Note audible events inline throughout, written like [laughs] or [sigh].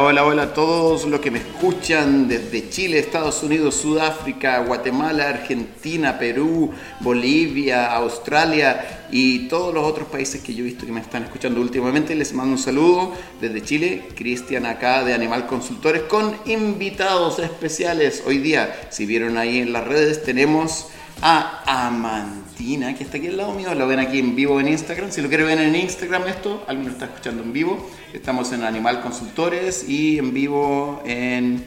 Hola, hola, a todos los que me escuchan desde Chile, Estados Unidos, Sudáfrica, Guatemala, Argentina, Perú, Bolivia, Australia y todos los otros países que yo he visto que me están escuchando últimamente. Les mando un saludo desde Chile, Cristian acá de Animal Consultores con invitados especiales. Hoy día, si vieron ahí en las redes, tenemos a Amantina, que está aquí al lado mío, lo ven aquí en vivo en Instagram. Si lo quieren ver en Instagram esto, alguien lo está escuchando en vivo. Estamos en Animal Consultores y en vivo en,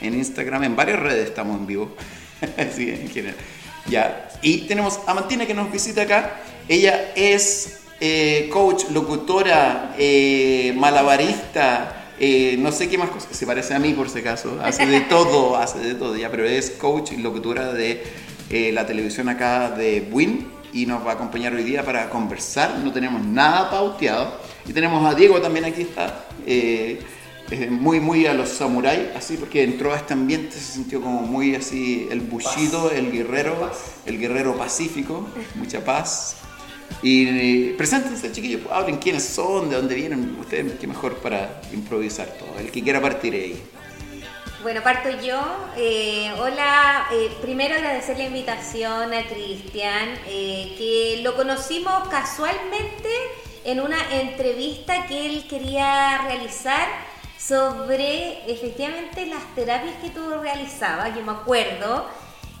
en Instagram, en varias redes estamos en vivo. [laughs] sí, en general. Ya. Y tenemos a Amantina que nos visita acá. Ella es eh, coach, locutora, eh, malabarista, eh, no sé qué más cosas, se parece a mí por si acaso, hace de [laughs] todo, hace de todo ya, pero es coach y locutora de eh, la televisión acá de Win y nos va a acompañar hoy día para conversar. No tenemos nada pauteado. Y tenemos a Diego también aquí está, eh, muy, muy a los samuráis, así porque entró a este ambiente, se sintió como muy así el bushido, el guerrero, el guerrero pacífico, mucha paz. Y eh, preséntense, chiquillos, hablen quiénes son, de dónde vienen, ustedes, qué mejor para improvisar todo. El que quiera partir ahí. Bueno, parto yo. Eh, hola, eh, primero agradecer la invitación a Cristian, eh, que lo conocimos casualmente en una entrevista que él quería realizar sobre efectivamente las terapias que tú realizabas, yo me acuerdo.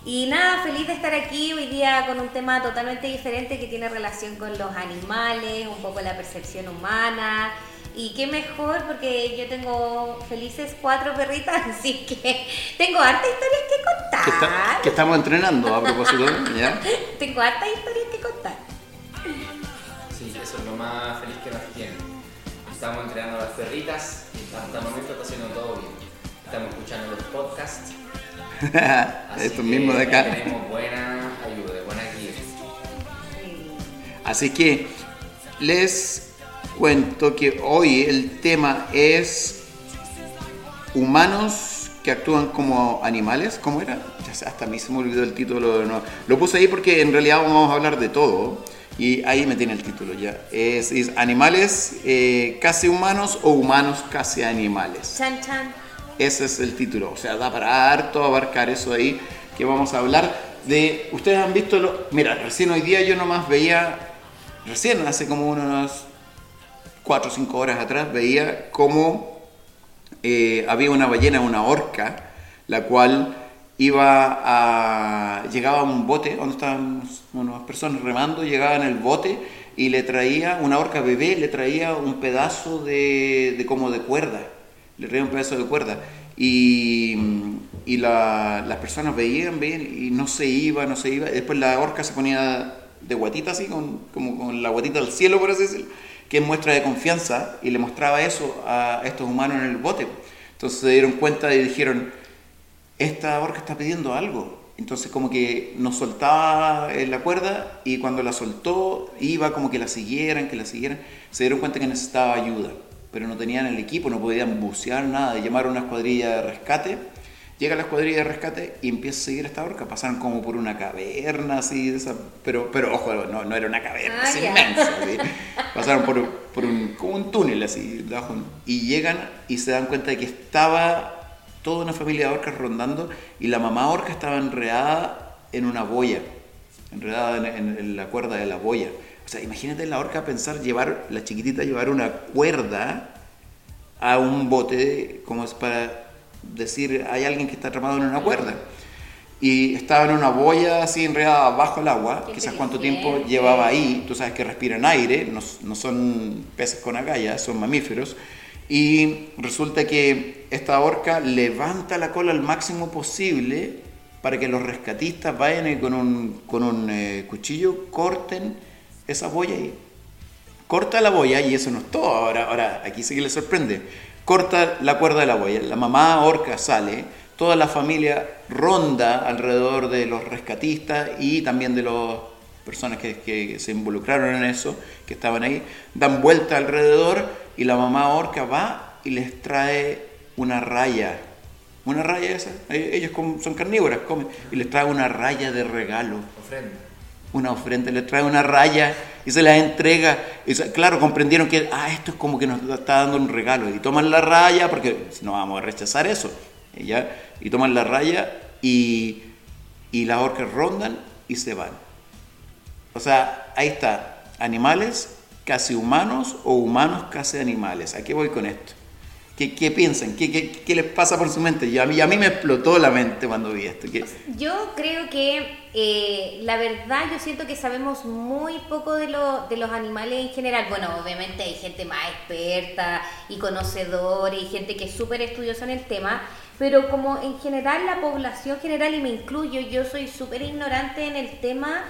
Y nada, feliz de estar aquí hoy día con un tema totalmente diferente que tiene relación con los animales, un poco la percepción humana. Y qué mejor porque yo tengo felices cuatro perritas, [laughs] así que tengo hartas historias que contar. Que, está- que estamos entrenando a propósito, ¿ya? [laughs] Tengo hartas historias que contar. Sí, eso es lo más feliz que nos tiene. Estamos entrenando a las perritas y hasta el momento está haciendo todo bien. Estamos escuchando los podcasts. [laughs] que mismos de acá. Tenemos buena ayuda, buena guía. Así que les cuento que hoy el tema es humanos que actúan como animales. ¿Cómo era? Ya sé, hasta a mí se me olvidó el título. no. Lo puse ahí porque en realidad vamos a hablar de todo. Y ahí me tiene el título ya. Es, es animales eh, casi humanos o humanos casi animales. Chan chan. Ese es el título. O sea, da para harto abarcar eso ahí que vamos a hablar de... Ustedes han visto... Lo, mira, recién hoy día yo nomás veía... Recién, hace como unas 4 o 5 horas atrás, veía cómo eh, había una ballena, una orca, la cual iba a... Llegaba a un bote, donde estaban unas personas remando, llegaba en el bote y le traía, una orca bebé, le traía un pedazo de, de como de cuerda le traía un pedazo de cuerda. Y, y la- las personas veían, veían y no se iba, no se iba. Después la orca se ponía de guatita así, con, como con la guatita del cielo, por así decirlo, que es muestra de confianza, y le mostraba eso a estos humanos en el bote. Entonces se dieron cuenta y dijeron, esta orca está pidiendo algo. Entonces como que nos soltaba eh, la cuerda y cuando la soltó iba como que la siguieran, que la siguieran. Se dieron cuenta que necesitaba ayuda, pero no tenían el equipo, no podían bucear nada. Llamaron a una escuadrilla de rescate. Llega la escuadrilla de rescate y empieza a seguir a esta orca. Pasaron como por una caverna así, esa, pero, pero ojo, no, no era una caverna, Ah, es inmensa. Pasaron por, por un, como un túnel así, de abajo, y llegan y se dan cuenta de que estaba toda una familia de orcas rondando y la mamá orca estaba enredada en una boya, enredada en, en- en la cuerda de la boya. O sea, imagínate la orca pensar llevar, la chiquitita llevar una cuerda a un bote, como es para decir, hay alguien que está atrapado en una cuerda. Y estaba en una boya así enredada bajo el agua, Qué quizás cuánto tiempo llevaba ahí, tú sabes que respiran aire, no, no son peces con agallas, son mamíferos, y resulta que esta orca levanta la cola al máximo posible para que los rescatistas vayan y con un, con un eh, cuchillo corten esa boya y corta la boya y eso no es todo. Ahora, ahora aquí sí que le sorprende. Corta la cuerda de la boya, la mamá orca sale, toda la familia ronda alrededor de los rescatistas y también de las personas que, se involucraron en eso, que estaban ahí, dan vuelta alrededor y la mamá orca va y les trae una raya. Una raya esa, eh, ellos son carnívoras, comen, y les trae una raya de regalo. Una ofrenda, le trae una raya y se las entrega. Y claro, comprendieron que, ah, esto es como que nos está dando un regalo. Y toman la raya, porque no vamos a rechazar eso. Y, ya, y toman la raya y, y las orcas rondan y se van. O sea, ahí está, animales casi humanos o humanos casi animales. ¿A qué voy con esto? ¿Qué, piensan? ¿Qué, ¿Qué, les pasa por su mente? Y a mí, a mí me explotó la mente cuando vi esto. Yo creo que eh, la verdad yo siento que sabemos muy poco de, lo, de los animales en general. Bueno, obviamente hay gente más experta y conocedora y gente que es súper estudiosa en el tema, pero como en general la población general, y me incluyo, yo soy súper ignorante en el tema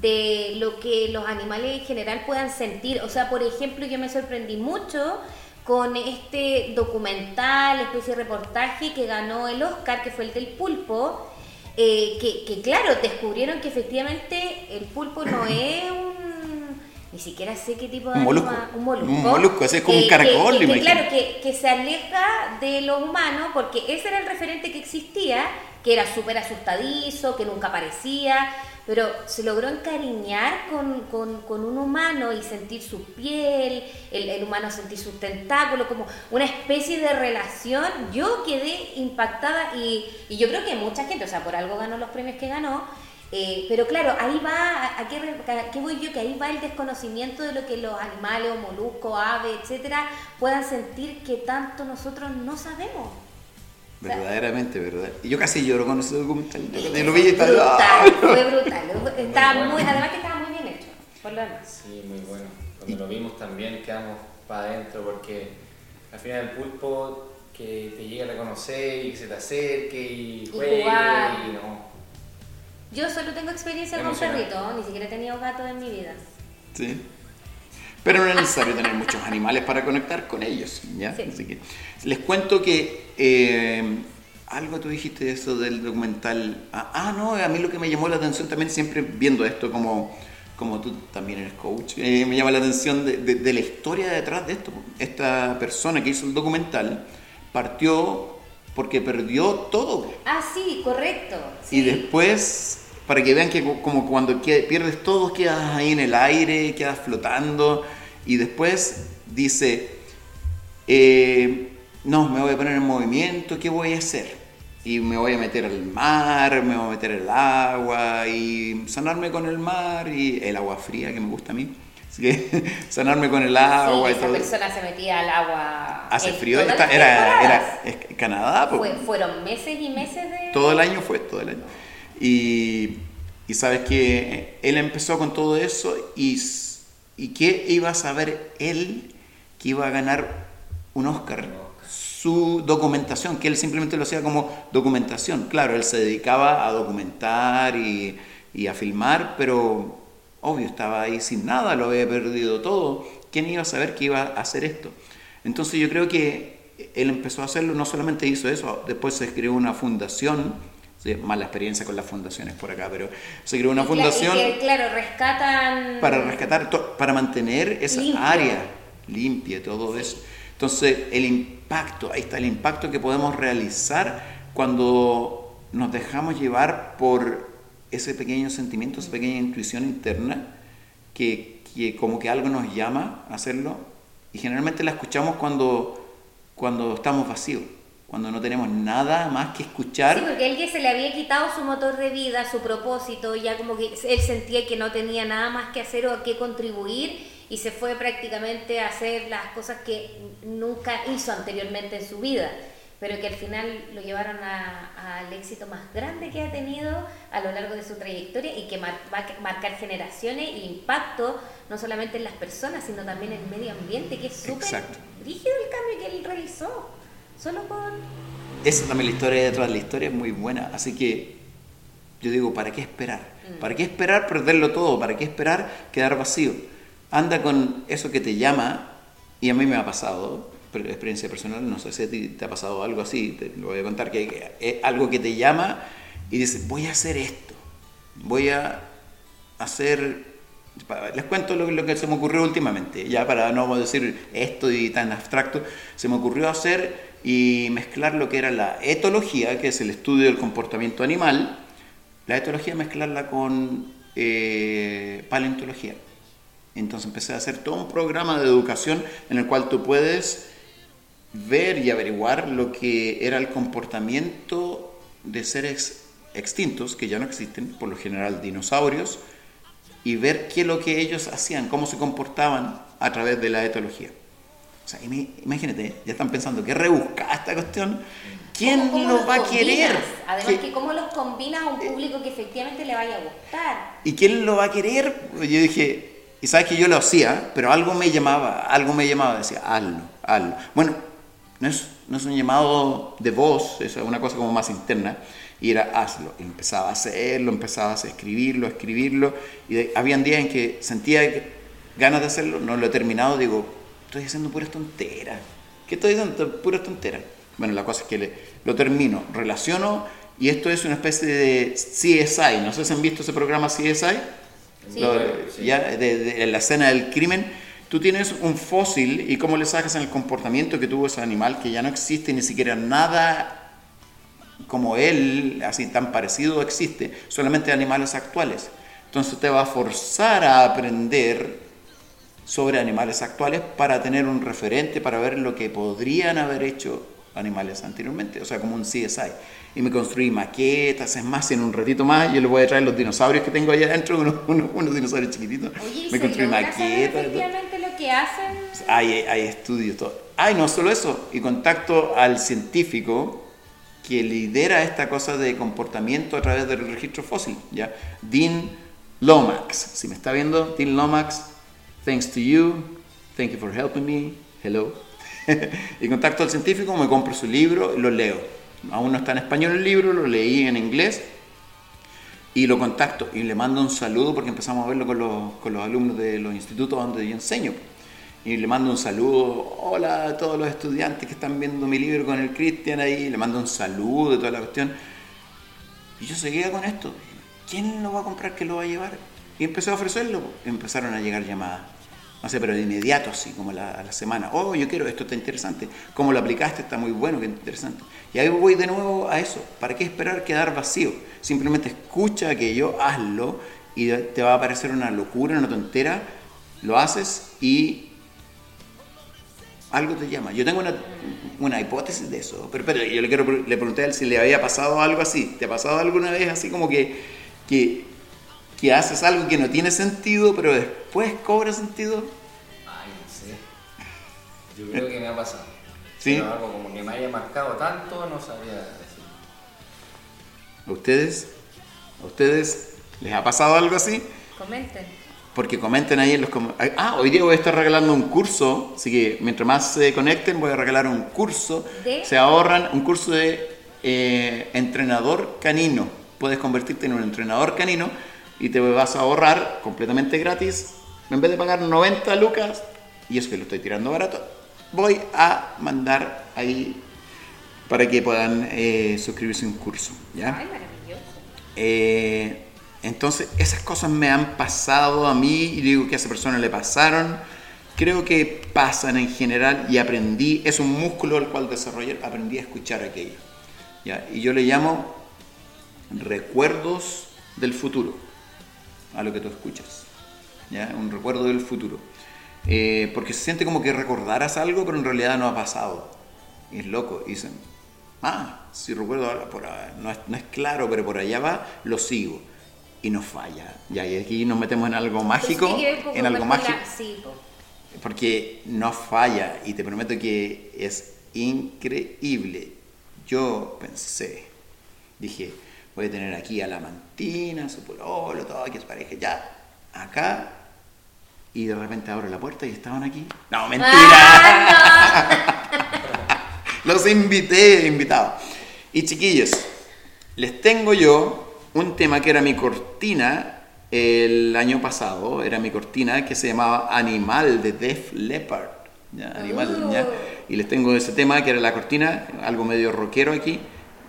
de lo que los animales en general puedan sentir. O sea, por ejemplo, yo me sorprendí mucho con este documental, especie de reportaje que ganó el Oscar, que fue el del pulpo, eh, que, claro, descubrieron que efectivamente el pulpo no [clears throat] es un... Ni siquiera sé qué tipo de un molusco. un molusco. Un molusco, ese es como un caracol. Que, claro, que, se aleja de lo humano, porque ese era el referente que existía, que era súper asustadizo, que nunca aparecía, pero se logró encariñar con, un humano y sentir su piel, el, humano sentir sus tentáculos, como una especie de relación. Yo quedé impactada y, yo creo que mucha gente, o sea, por algo ganó los premios que ganó, eh, pero claro, ahí va, ¿a qué, voy yo? Que ahí va el desconocimiento de lo que los animales, o moluscos, aves, etcétera, puedan sentir que tanto nosotros no sabemos. Verdaderamente, verdad. Y yo casi lloro con ese documental. Yo lo vi y estaba. Brutal, fue brutal. Estaba muy, además que estaba muy bien hecho, por lo demás. Sí, muy bueno. Cuando lo vimos también quedamos para adentro porque al final el pulpo que te llega a reconocer y que se te acerque y juegue y, no. Yo solo tengo experiencia con perritos, ni siquiera he tenido gatos en mi vida. Sí. Pero no es necesario tener muchos animales para conectar con ellos. ¿ya? Así que les cuento que eh, algo tú dijiste de eso del documental. Ah, ah, no, a mí lo que me llamó la atención también, siempre viendo esto como, como tú también eres coach, eh, me llama la atención de, la historia detrás de esto. Esta persona que hizo el documental partió porque perdió todo. Ah, sí, correcto. Y después para que vean que como cuando pierdes todo quedas ahí en el aire, quedas flotando y después dice, eh, no, me voy a poner en movimiento, ¿qué voy a hacer? Y me voy a meter al mar, me voy a meter al agua y sanarme con el mar y el agua fría que me gusta a mí. Así que [laughs] sanarme con el agua y todo. persona se metía al agua. Hace frío, era, era, era, Canadá. fueron meses y meses de. Todo el año fue, todo el año. Y, y sabes que él empezó con todo eso y, y ¿qué iba a saber él que iba a ganar un Oscar? Su documentación, que él simplemente lo hacía como documentación. Claro, él se dedicaba a documentar y, y a filmar, pero obvio, estaba ahí sin nada, lo había perdido todo. ¿Quién iba a saber que iba a hacer esto? Entonces yo creo que él empezó a hacerlo, no solamente hizo eso, después se escribió una fundación Sí, mala experiencia con las fundaciones por acá, pero se creó una fundación. claro, rescatan. Para rescatar, para mantener esa área limpia, todo eso. Entonces, el impacto, ahí está el impacto que podemos realizar cuando nos dejamos llevar por ese pequeño sentimiento, esa pequeña intuición interna, que, que como que algo nos llama a hacerlo, y generalmente la escuchamos cuando, cuando estamos vacíos cuando no tenemos nada más que escuchar. Sí, porque él que se le había quitado su motor de vida, su propósito, ya como que él sentía que no tenía nada más que hacer o a qué contribuir y se fue prácticamente a hacer las cosas que nunca hizo anteriormente en su vida, pero que al final lo llevaron al éxito más grande que ha tenido a lo largo de su trayectoria y que va a marcar generaciones e impacto no solamente en las personas, sino también en el medio ambiente, que es súper rígido el cambio que él realizó. Solo por... Esa también la historia detrás de la historia es muy buena. Así que yo digo, ¿para qué esperar? Mm. ¿Para qué esperar perderlo todo? ¿Para qué esperar quedar vacío? Anda con eso que te llama, y a mí me ha pasado, experiencia personal, no sé si te ha pasado algo así, te lo voy a contar, que es algo que te llama y dices, voy a hacer esto, voy a hacer les cuento lo, que se me ocurrió últimamente, ya para no decir esto y tan abstracto, se me ocurrió hacer y mezclar lo que era la etología, que es el estudio del comportamiento animal, la etología mezclarla con eh, paleontología. Entonces empecé a hacer todo un programa de educación en el cual tú puedes ver y averiguar lo que era el comportamiento de seres extintos, que ya no existen, por lo general dinosaurios, y ver qué es lo que ellos hacían, cómo se comportaban a través de la etología. O sea, imagínate, ya están pensando, ¿qué rebusca esta cuestión? ¿Quién lo va a querer? Además, que cómo los combinas a un público que efectivamente le vaya a gustar. ¿Y quién lo va a querer? Yo dije, y sabes que yo lo hacía, pero algo me llamaba, algo me llamaba, decía, hazlo, hazlo. Bueno, no es, no es un llamado de voz, es una cosa como más interna, y era hazlo. Y empezaba a hacerlo, empezaba a escribirlo, a escribirlo, y habían días en que sentía ganas de hacerlo, no lo he terminado, digo, estoy haciendo puras tonteras. ¿Qué estoy haciendo? Puras tonteras. Bueno, la cosa es que lo termino, relaciono y esto es una especie de CSI. No sé si han visto ese programa CSI. Sí. Ya, de, la escena del crimen. Tú tienes un fósil y cómo le sacas en el comportamiento que tuvo ese animal que ya no existe ni siquiera nada como él, así tan parecido existe, solamente animales actuales. Entonces te va a forzar a aprender sobre animales actuales para tener un referente, para ver lo que podrían haber hecho animales anteriormente, o sea, como un CSI. Y me construí maquetas, es más, en un ratito más yo le voy a traer los dinosaurios que tengo allá adentro, [laughs] unos, unos, dinosaurios chiquititos. Oye, me construí maquetas. efectivamente lo que hacen? Hay, hay estudios, todo. Ay, no solo eso, y contacto al científico que lidera esta cosa de comportamiento a través del registro fósil, ¿ya? Dean Lomax, si me está viendo, Dean Lomax, Thanks to you. Thank you for helping me. Hello. [laughs] y contacto al científico, me compro su libro lo leo. Aún no está en español el libro, lo leí en inglés y lo contacto y le mando un saludo porque empezamos a verlo con los, con los alumnos de los institutos donde yo enseño. Y le mando un saludo, hola a todos los estudiantes que están viendo mi libro con el Cristian ahí, le mando un saludo de toda la cuestión. Y yo seguía con esto. ¿Quién lo va a comprar? ¿Qué lo va a llevar? Y empecé a ofrecerlo, empezaron a llegar llamadas. No sé, pero de inmediato, así, como a la semana. Oh, yo quiero, esto está interesante. ¿Cómo lo aplicaste? Está muy bueno, qué interesante. Y ahí voy de nuevo a eso. ¿Para qué esperar quedar vacío? Simplemente escucha aquello, hazlo y te va a parecer una locura, una tontera. Lo haces y algo te llama. Yo tengo una, una hipótesis de eso. Pero, pero yo le, quiero, le pregunté a él si le había pasado algo así. ¿Te ha pasado alguna vez así como que, que que haces algo que no tiene sentido, pero después cobra sentido? Ay, no sé. Yo creo que me ha pasado. [laughs] ¿Sí? Pero algo como que me haya marcado tanto, no sabía decir. ¿A ustedes? ¿A ustedes les ha pasado algo así? Comenten. Porque comenten ahí en los comentarios. Ah, hoy día voy a estar regalando un curso, así que mientras más se conecten voy a regalar un curso. ¿De? Se ahorran un curso de eh, entrenador canino. Puedes convertirte en un entrenador canino y te vas a ahorrar completamente gratis. En vez de pagar 90 lucas, y eso que lo estoy tirando barato, voy a mandar ahí para que puedan eh, suscribirse a un curso. ¿ya? Ay, maravilloso. Eh, entonces, esas cosas me han pasado a mí y digo que a esa persona le pasaron. Creo que pasan en general y aprendí, es un músculo al cual desarrollé, aprendí a escuchar aquello. ¿ya? Y yo le llamo recuerdos del futuro a lo que tú escuchas. ¿ya? Un recuerdo del futuro. Eh, porque se siente como que recordaras algo, pero en realidad no ha pasado. Y es loco. Dicen, ah, si recuerdo, por no, es, no es claro, pero por allá va, lo sigo. Y no falla. Ya, y aquí nos metemos en algo mágico. en algo mágico. Porque no falla. Y te prometo que es increíble. Yo pensé, dije, voy a tener aquí a la mantina, su pololo, todo, que es pareja, ya, acá, y de repente abro la puerta y estaban aquí. No, mentira. Ah, [laughs] Los invité, invitados. Y chiquillos, les tengo yo un tema que era mi cortina el año pasado, era mi cortina que se llamaba Animal de Def Leppard. ¿ya? Animal, ¿ya? Y les tengo ese tema que era la cortina, algo medio rockero aquí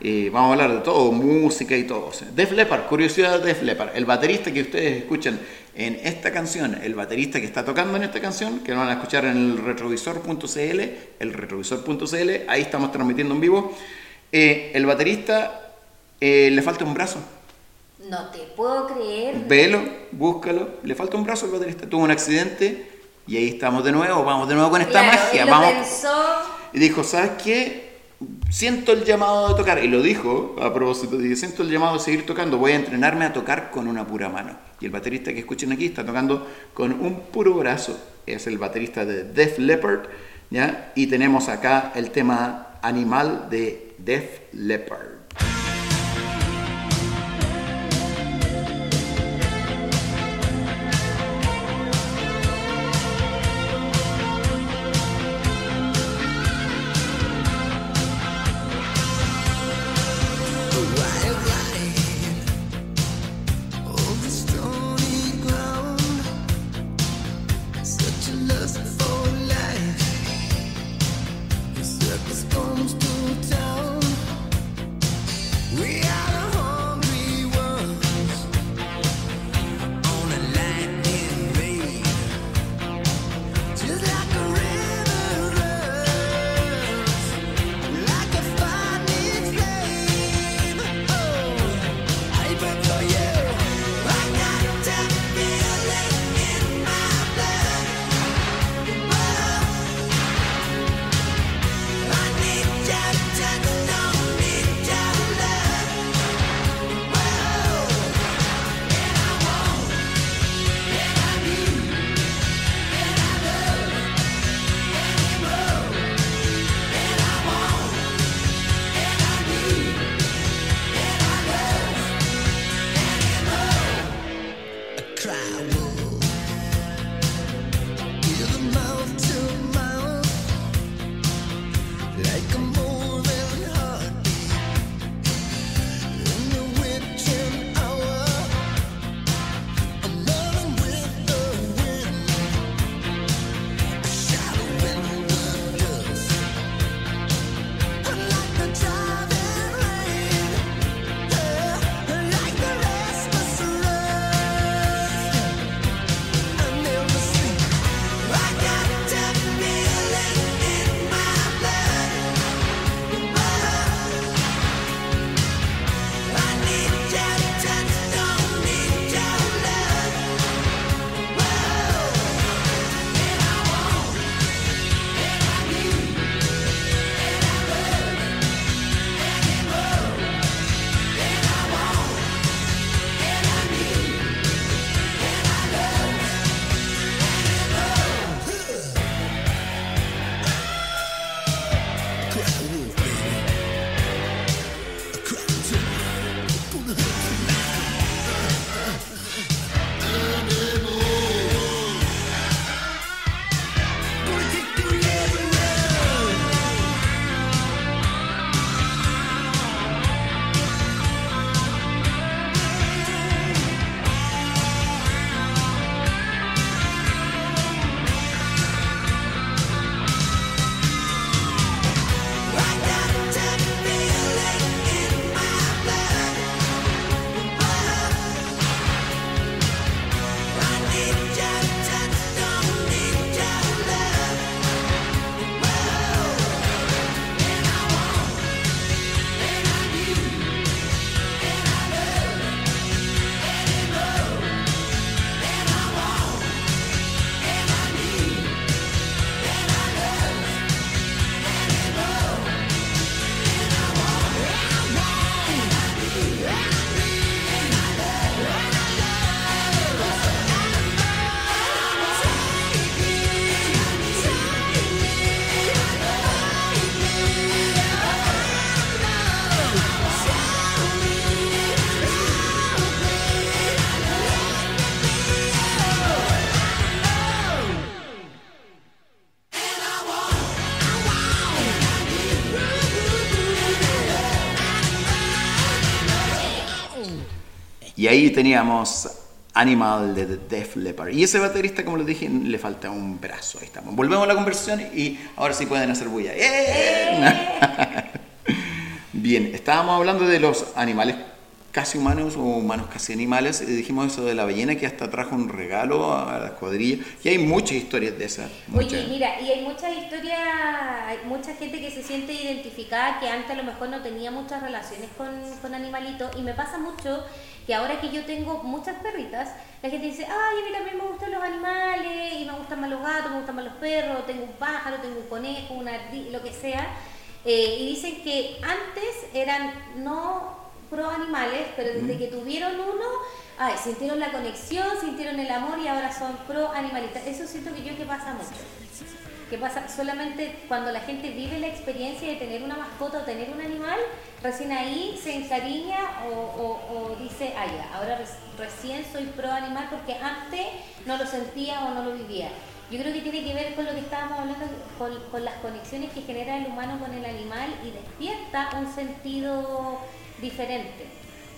eh, vamos a hablar de todo, música y todo. Def Leppard, curiosidad de Def Leppard. El baterista que ustedes escuchan en esta canción, el baterista que está tocando en esta canción, que lo van a escuchar en el retrovisor.cl, el retrovisor.cl, ahí estamos transmitiendo en vivo. Eh, el baterista eh, le falta un brazo. No te puedo creer. Velo, búscalo. Le falta un brazo al baterista. Tuvo un accidente y ahí estamos de nuevo. Vamos de nuevo con esta Claro, magia. él lo Vamos. pensó. Y dijo, ¿sabes qué? Siento el llamado de tocar. Y lo dijo a propósito. Dije, siento el llamado de seguir tocando. Voy a entrenarme a tocar con una pura mano. Y el baterista que escuchen aquí está tocando con un puro brazo. Es el baterista de Def Leppard. ¿ya? Y tenemos acá el tema animal de Def Leppard. Ahí teníamos Animal de The Def Leppard. Y ese baterista, como les dije, le falta un brazo. Ahí estamos. Volvemos a la conversación y ahora sí pueden hacer bulla. ¡Eh! [laughs] Bien, estábamos hablando de los animales casi humanos o humanos casi animales. Y dijimos eso de la ballena que hasta trajo un regalo a la cuadrilla. Y hay muchas historias de esas. Oye, mira, y hay muchas historias, hay mucha gente que se siente identificada que antes a lo mejor no tenía muchas relaciones con, con animalitos. Y me pasa mucho que ahora que yo tengo muchas perritas, la gente dice, ay, a mí también me gustan los animales, y me gustan más los gatos, me gustan más los perros, tengo un pájaro, tengo un conejo, una lo que sea. Eh, y dicen que antes eran no pro animales, pero desde que tuvieron uno, ay, sintieron la conexión, sintieron el amor y ahora son pro animalistas. Eso siento que yo que pasa mucho. Que pasa solamente cuando la gente vive la experiencia de tener una mascota o tener un animal, recién ahí se encariña o, dice, ay, ya, ahora recién soy pro animal porque antes no lo sentía o no lo vivía. Yo creo que tiene que ver con lo que estábamos hablando, con, con las conexiones que genera el humano con el animal y despierta un sentido diferente.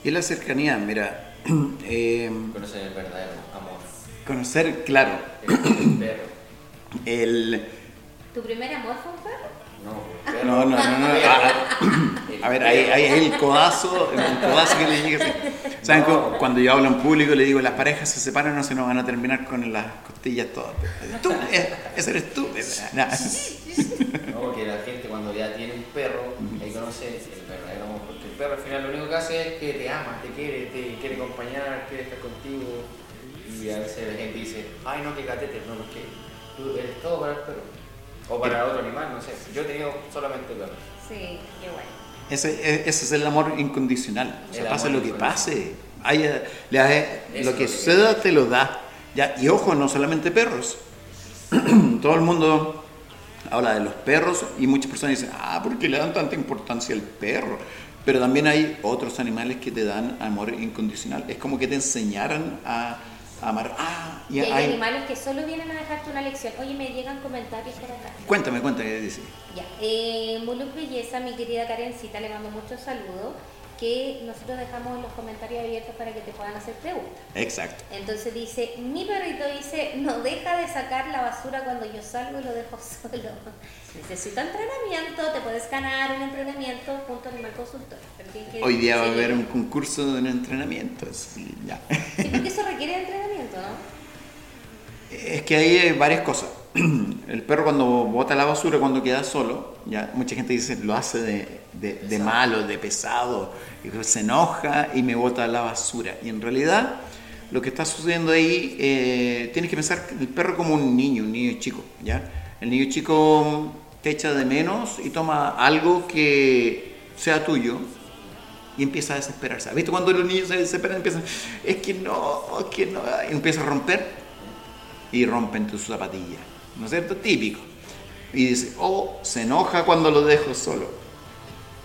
Y la cercanía, mira. [clears throat] Eh, conocer el verdadero amor. Conocer, claro. El perro. [clears throat] El. ¿Tu primer amor fue un perro? No, perro. No, no, no. no. A, ver, ahí, ahí, es el codazo, el codazo que le llega. ¿Saben? Cuando yo hablo en público le digo, las parejas se separan, no se nos van a terminar con las costillas todas. Tú, ese eres tú. No, porque la gente cuando ya tiene un perro, ahí conoce al final lo único que hace es que te ama, te quiere, te quiere acompañar, quiere estar contigo. Y a veces la gente dice, ay no, que gatete, no, que tú eres todo para el perro. O para otro animal, no sé. Yo he tenido solamente perro. Sí, qué bueno. Ese, e, ese es el amor incondicional. O sea, pase lo que pase. Haya, lo que suceda te lo da. Ya, y ojo, no solamente perros. [clears throat] Todo el mundo habla de los perros y muchas personas dicen, ah, ¿por qué le dan tanta importancia al perro? Pero también hay otros animales que te dan amor incondicional. Es como que te enseñaran a, amar. Ah, y, hay, animales que solo vienen a dejarte una lección. Oye, me llegan comentarios por acá. Cuéntame, cuéntame, ¿qué dice? Ya. Eh, Belleza, mi querida Karencita, le mando muchos saludos que nosotros dejamos los comentarios abiertos para que te puedan hacer preguntas. Exacto. Entonces dice, mi perrito dice, no deja de sacar la basura cuando yo salgo y lo dejo [laughs] solo. Necesito entrenamiento, te puedes ganar un entrenamiento junto a Animal Consultor. Hoy día va a haber un concurso de entrenamiento, sí, ya. Sí, porque eso requiere entrenamiento, ¿no? [laughs] Es que hay varias cosas. [clears throat] El perro cuando bota la basura, cuando queda solo, ya mucha gente dice lo hace de, de, malo, de pesado, y se enoja y me bota la basura. Y en realidad lo que está sucediendo ahí, eh, tienes que pensar el perro como un niño, un niño chico, ¿ya? El niño chico te echa de menos y toma algo que sea tuyo y empieza a desesperarse. ¿Viste cuando los niños se desesperan? Empiezan, es que no, es que no, y empieza a romper y rompen tu zapatilla, ¿no es cierto? Típico. Y dice, oh, se enoja cuando lo dejo solo.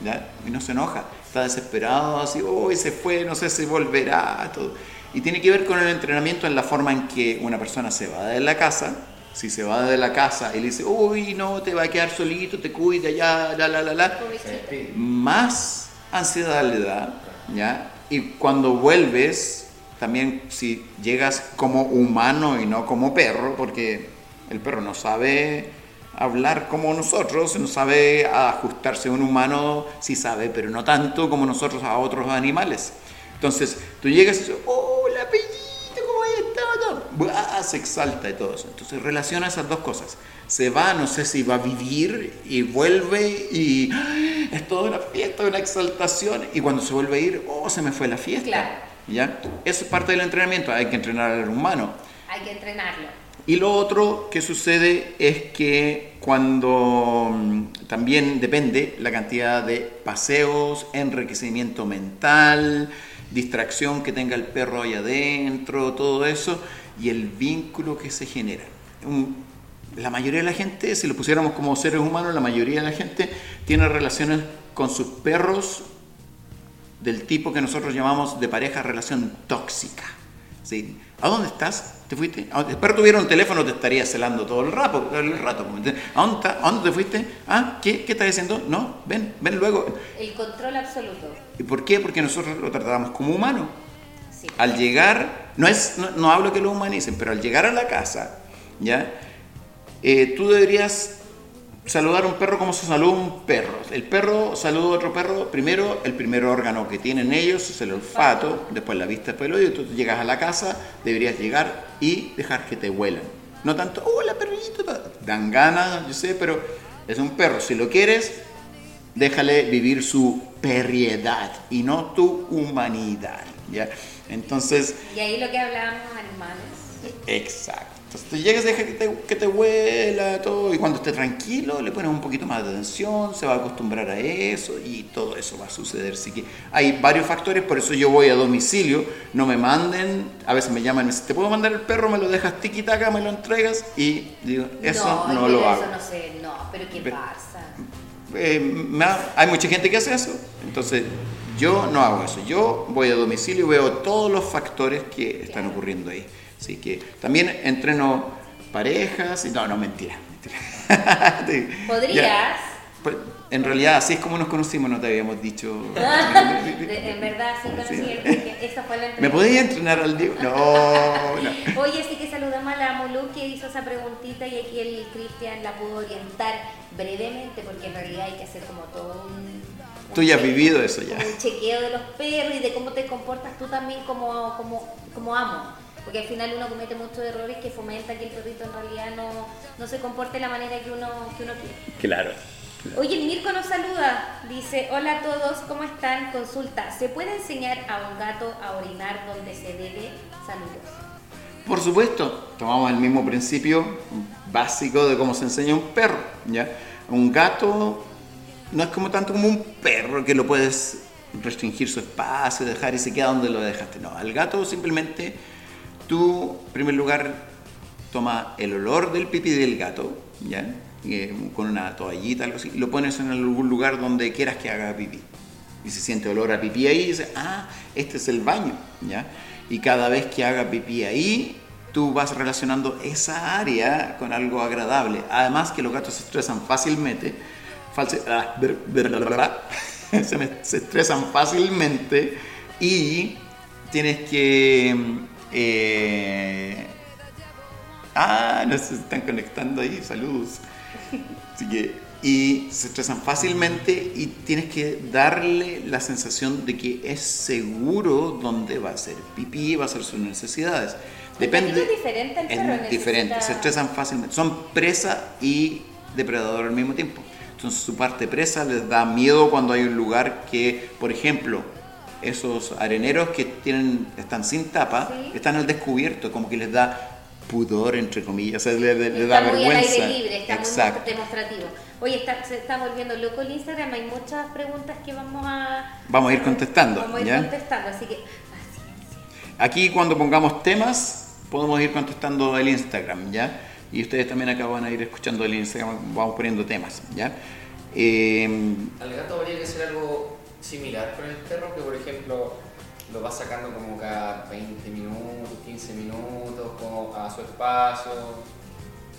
¿Ya? Y no se enoja, está desesperado, así, oh, se fue, no sé si volverá, todo. Y tiene que ver con el entrenamiento en la forma en que una persona se va de la casa, si se va de la casa y le dice, uy, no, te va a quedar solito, te cuida, ya, la, la, la, la, más ansiedad le da, ¿ya? Y cuando vuelves, también si llegas como humano y no como perro, porque el perro no sabe hablar como nosotros, no sabe ajustarse a un humano, sí sabe, pero no tanto como nosotros a otros animales. Entonces, tú llegas y dices, hola, pellito, ¿cómo has estado? se exalta y todo eso. Entonces, relaciona esas dos cosas. Se va, no sé si va a vivir y vuelve y ¡ah! es toda una fiesta, una exaltación. Y cuando se vuelve a ir, oh, se me fue la fiesta. Claro. ¿Ya? Eso es parte del entrenamiento, hay que entrenar al humano. Hay que entrenarlo. Y lo otro que sucede es que cuando mm, también depende la cantidad de paseos, enriquecimiento mental, distracción que tenga el perro ahí adentro, todo eso, y el vínculo que se genera. La mayoría de la gente, si lo pusiéramos como seres humanos, la mayoría de la gente tiene relaciones con sus perros del tipo que nosotros llamamos de pareja relación tóxica. ¿A dónde estás? ¿Te fuiste? ¿A dónde? tuviera un teléfono te estaría celando todo el rato. El rato ¿A, dónde ¿A dónde te fuiste? ¿Ah? ¿Qué? ¿Qué estás haciendo? No, ven, ven luego. El control absoluto. ¿Y por qué? Porque nosotros lo tratamos como humano. Sí. Al llegar, no, es, no, hablo que lo humanicen, pero al llegar a la casa, ¿ya? Eh, tú deberías saludar a un perro como se saluda un perro. El perro saluda a otro perro, primero el primer órgano que tienen ellos es el olfato, después la vista, después el oído. Tú llegas a la casa, deberías llegar y dejar que te huelan. No tanto, hola perrito, dan ganas, yo sé, pero es un perro. Si lo quieres, déjale vivir su perriedad y no tu humanidad. ¿ya? Entonces... Y ahí lo que hablábamos animales. Exacto. Entonces tú llegas, deja que te, que te huela, todo, y cuando esté tranquilo le pones un poquito más de atención, se va a acostumbrar a eso y todo eso va a suceder. Así que hay varios factores, por eso yo voy a domicilio, no me manden, a veces me llaman y me dicen, ¿te puedo mandar el perro? Me lo dejas tiquitaca, me lo entregas y digo, eso no, lo hago. Eso no sé, no, pero ¿qué pasa? Eh, hay mucha gente que hace eso, entonces yo no hago eso. Yo voy a domicilio y veo todos los factores que están ocurriendo ahí. Así que también entreno parejas y no, no, mentira. [laughs] ¿Podrías? Pues, en realidad, así es como nos conocimos, no te habíamos dicho. [laughs] en verdad, sí conocí, esa fue la ¿Me podías entrenar al Diego? No, no. [laughs] Oye, sí que saludamos a la Mulu que hizo esa preguntita y aquí el Cristian la pudo orientar brevemente, porque en realidad hay que hacer como todo un. Tú ya has vivido eso ya. Un chequeo de los perros y de cómo te comportas tú también como, como, como amo porque al final uno comete muchos errores que fomenta que el perrito en realidad no, se comporte de la manera que uno, que uno quiere. Claro. Oye, el Mirko nos saluda. Dice, hola a todos, ¿cómo están? Consulta, ¿se puede enseñar a un gato a orinar donde se debe? Saludos. Por supuesto, tomamos el mismo principio básico de cómo se enseña un perro. ¿ya? Un gato no es como tanto como un perro que lo puedes restringir su espacio, dejar y se queda donde lo dejaste. No, al gato simplemente Tú, en primer lugar, toma el olor del pipí del gato, ¿ya? Eh, con una toallita, algo así, y lo pones en algún lugar donde quieras que haga pipí. Y se siente olor a pipí ahí, y dices, ah, este es el baño, ¿ya? Y cada vez que haga pipí ahí, tú vas relacionando esa área con algo agradable. Además que los gatos se estresan fácilmente, ah, [laughs] se, se estresan fácilmente y tienes que eh, ah, nos están conectando ahí, saludos. Así que, y se estresan fácilmente y tienes que darle la sensación de que es seguro dónde va a ser pipí, va a hacer sus necesidades. Depende. Es diferente el perro. Es diferente, se estresan fácilmente. Son presa y depredador al mismo tiempo. Entonces su parte presa les da miedo cuando hay un lugar que, por ejemplo, esos areneros que tienen, están sin tapa, están al descubierto, como que les da pudor, entre comillas, o sea, le, da muy vergüenza. Al aire libre, está Exacto. muy demostrativo. Oye, está, se está volviendo loco el Instagram, hay muchas preguntas que vamos a... Vamos a ir contestando. Vamos a ir contestando, así que Aquí cuando pongamos temas, podemos ir contestando el Instagram, ¿ya? Y ustedes también acá van a ir escuchando el Instagram, vamos poniendo temas, ¿ya? Eh, Al gato habría que hacer algo similar con el perro, que por ejemplo lo vas sacando como cada 20 minutos, 15 minutos, como a su espacio.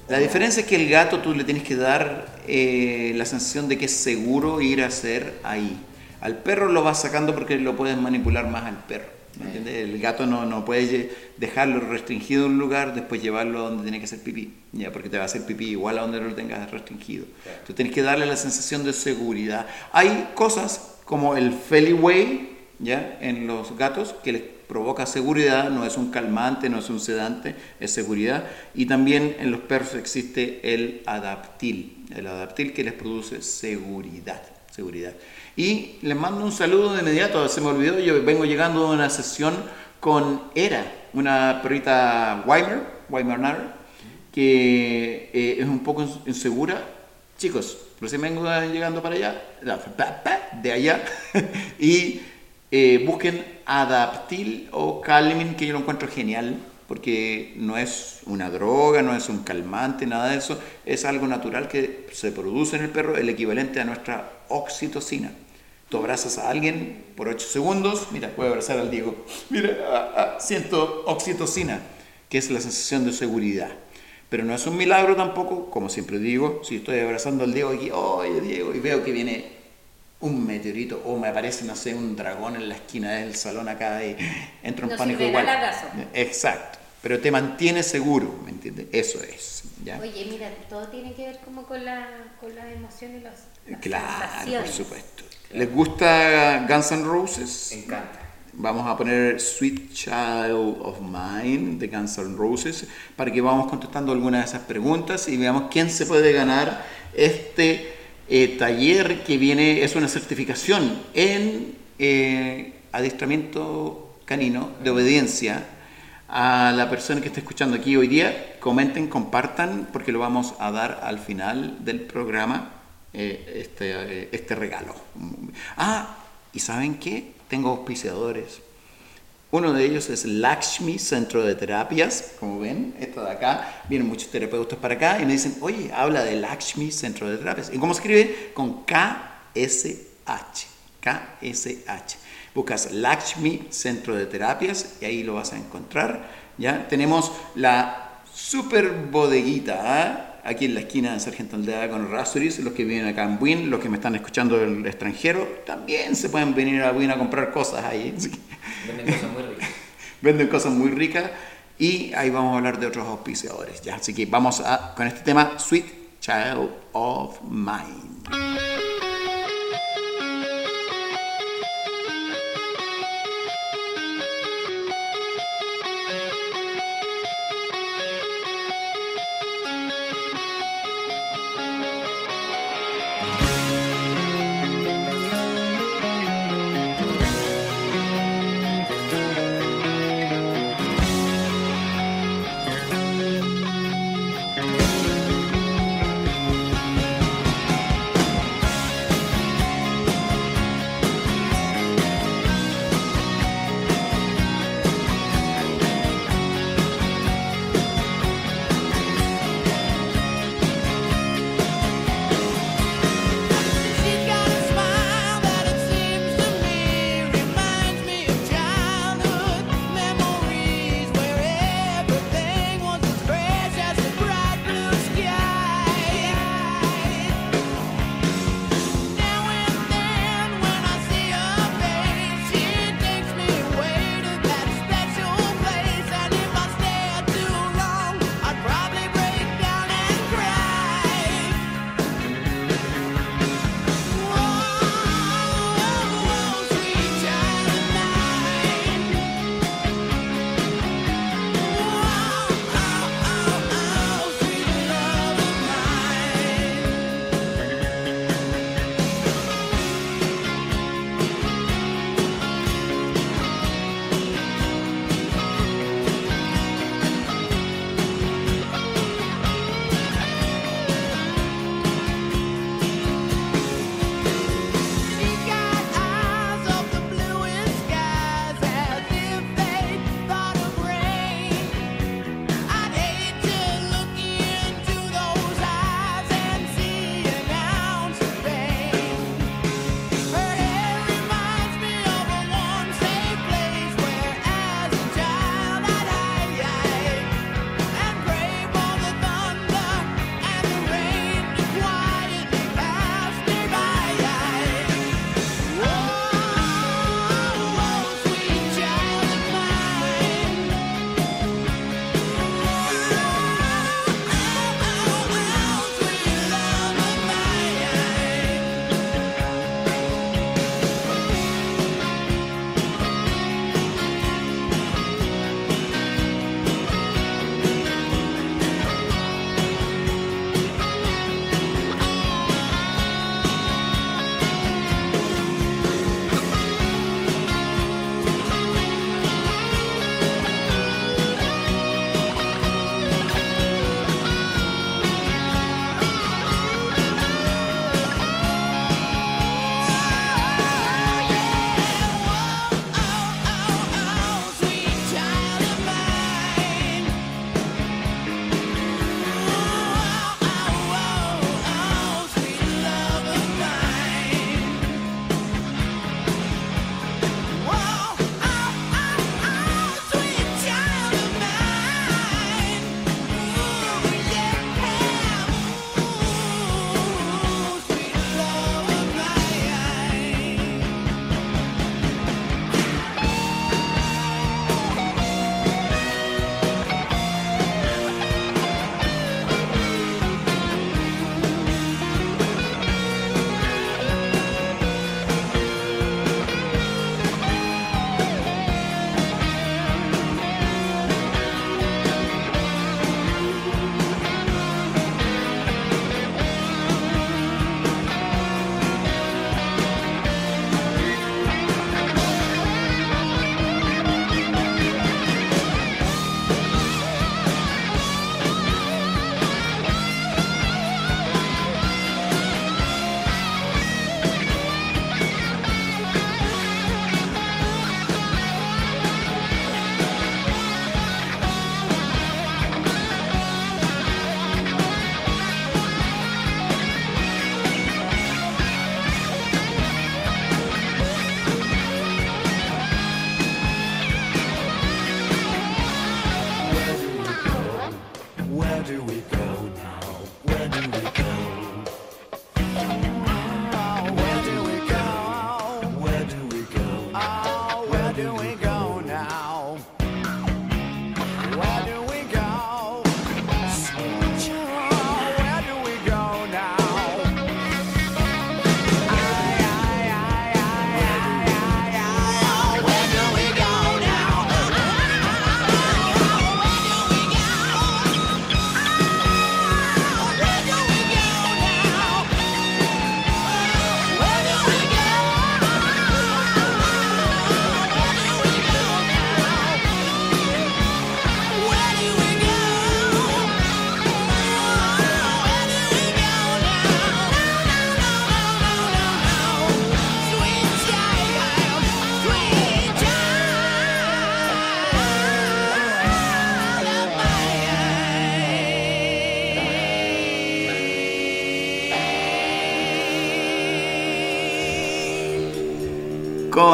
La diferencia es que el gato tú le tienes que dar eh, la sensación de que es seguro ir a hacer ahí. Al perro lo vas sacando porque lo puedes manipular más al perro. El gato no, no puede dejarlo restringido en un lugar, después llevarlo a donde tiene que hacer pipí, ya porque te va a hacer pipí igual a donde lo tengas restringido. Tú tienes que darle la sensación de seguridad. Hay cosas como el Feliway, ¿ya? En los gatos, que les provoca seguridad, no es un calmante, no es un sedante, es seguridad. Y también en los perros existe el adaptil, el adaptil que les produce seguridad, seguridad. Y les mando un saludo de inmediato, se me olvidó, yo vengo llegando a una sesión con Era, una perrita Weimar, Weimar que eh, es un poco insegura. Chicos, recién vengo llegando para allá, de allá, [laughs] y eh, busquen Adaptil o Calmin, que yo lo encuentro genial, porque no es una droga, no es un calmante, nada de eso, es algo natural que se produce en el perro, el equivalente a nuestra oxitocina. Tú abrazas a alguien por 8 segundos, mira, puedo abrazar al Diego, mira, ah, ah, siento oxitocina, que es la sensación de seguridad. Pero no es un milagro tampoco, como siempre digo, si estoy abrazando al Diego aquí, oye Diego, y veo que viene un meteorito o me aparece, no sé, un dragón en la esquina del salón acá y entro en pánico igual. Exacto. pero te mantiene seguro, ¿me entiendes? Eso es. ¿ya? Oye, mira, todo tiene que ver como con la, con la emoción y los, las Claro, por supuesto. ¿Les gusta Guns N' Roses? Me encanta. Vamos a poner Sweet Child of Mine de Guns N' Roses para que vamos contestando algunas de esas preguntas y veamos quién se puede ganar este eh, taller que viene, es una certificación en eh, adiestramiento canino de obediencia a la persona que está escuchando aquí hoy día. Comenten, compartan porque lo vamos a dar al final del programa eh, este, este regalo. Ah, ¿y saben qué? Tengo auspiciadores. Uno de ellos es Lakshmi Centro de Terapias, como ven, esto de acá, vienen muchos terapeutas para acá y me dicen, oye, habla de Lakshmi Centro de Terapias. ¿Y cómo escribe? Con K-S-H, K-S-H. Buscas Lakshmi Centro de Terapias y ahí lo vas a encontrar. ¿ya? Tenemos la super bodeguita, ¿ah? Aquí en la esquina de Sargento Aldea con Rasuris, los que vienen acá en Buin, los que me están escuchando del extranjero, también se pueden venir a Buin a comprar cosas ahí. [laughs] Venden cosas muy ricas. [laughs] Venden cosas muy ricas y ahí vamos a hablar de otros auspiciadores. ¿ya? Así que vamos a, con este tema, Sweet Child of Mine.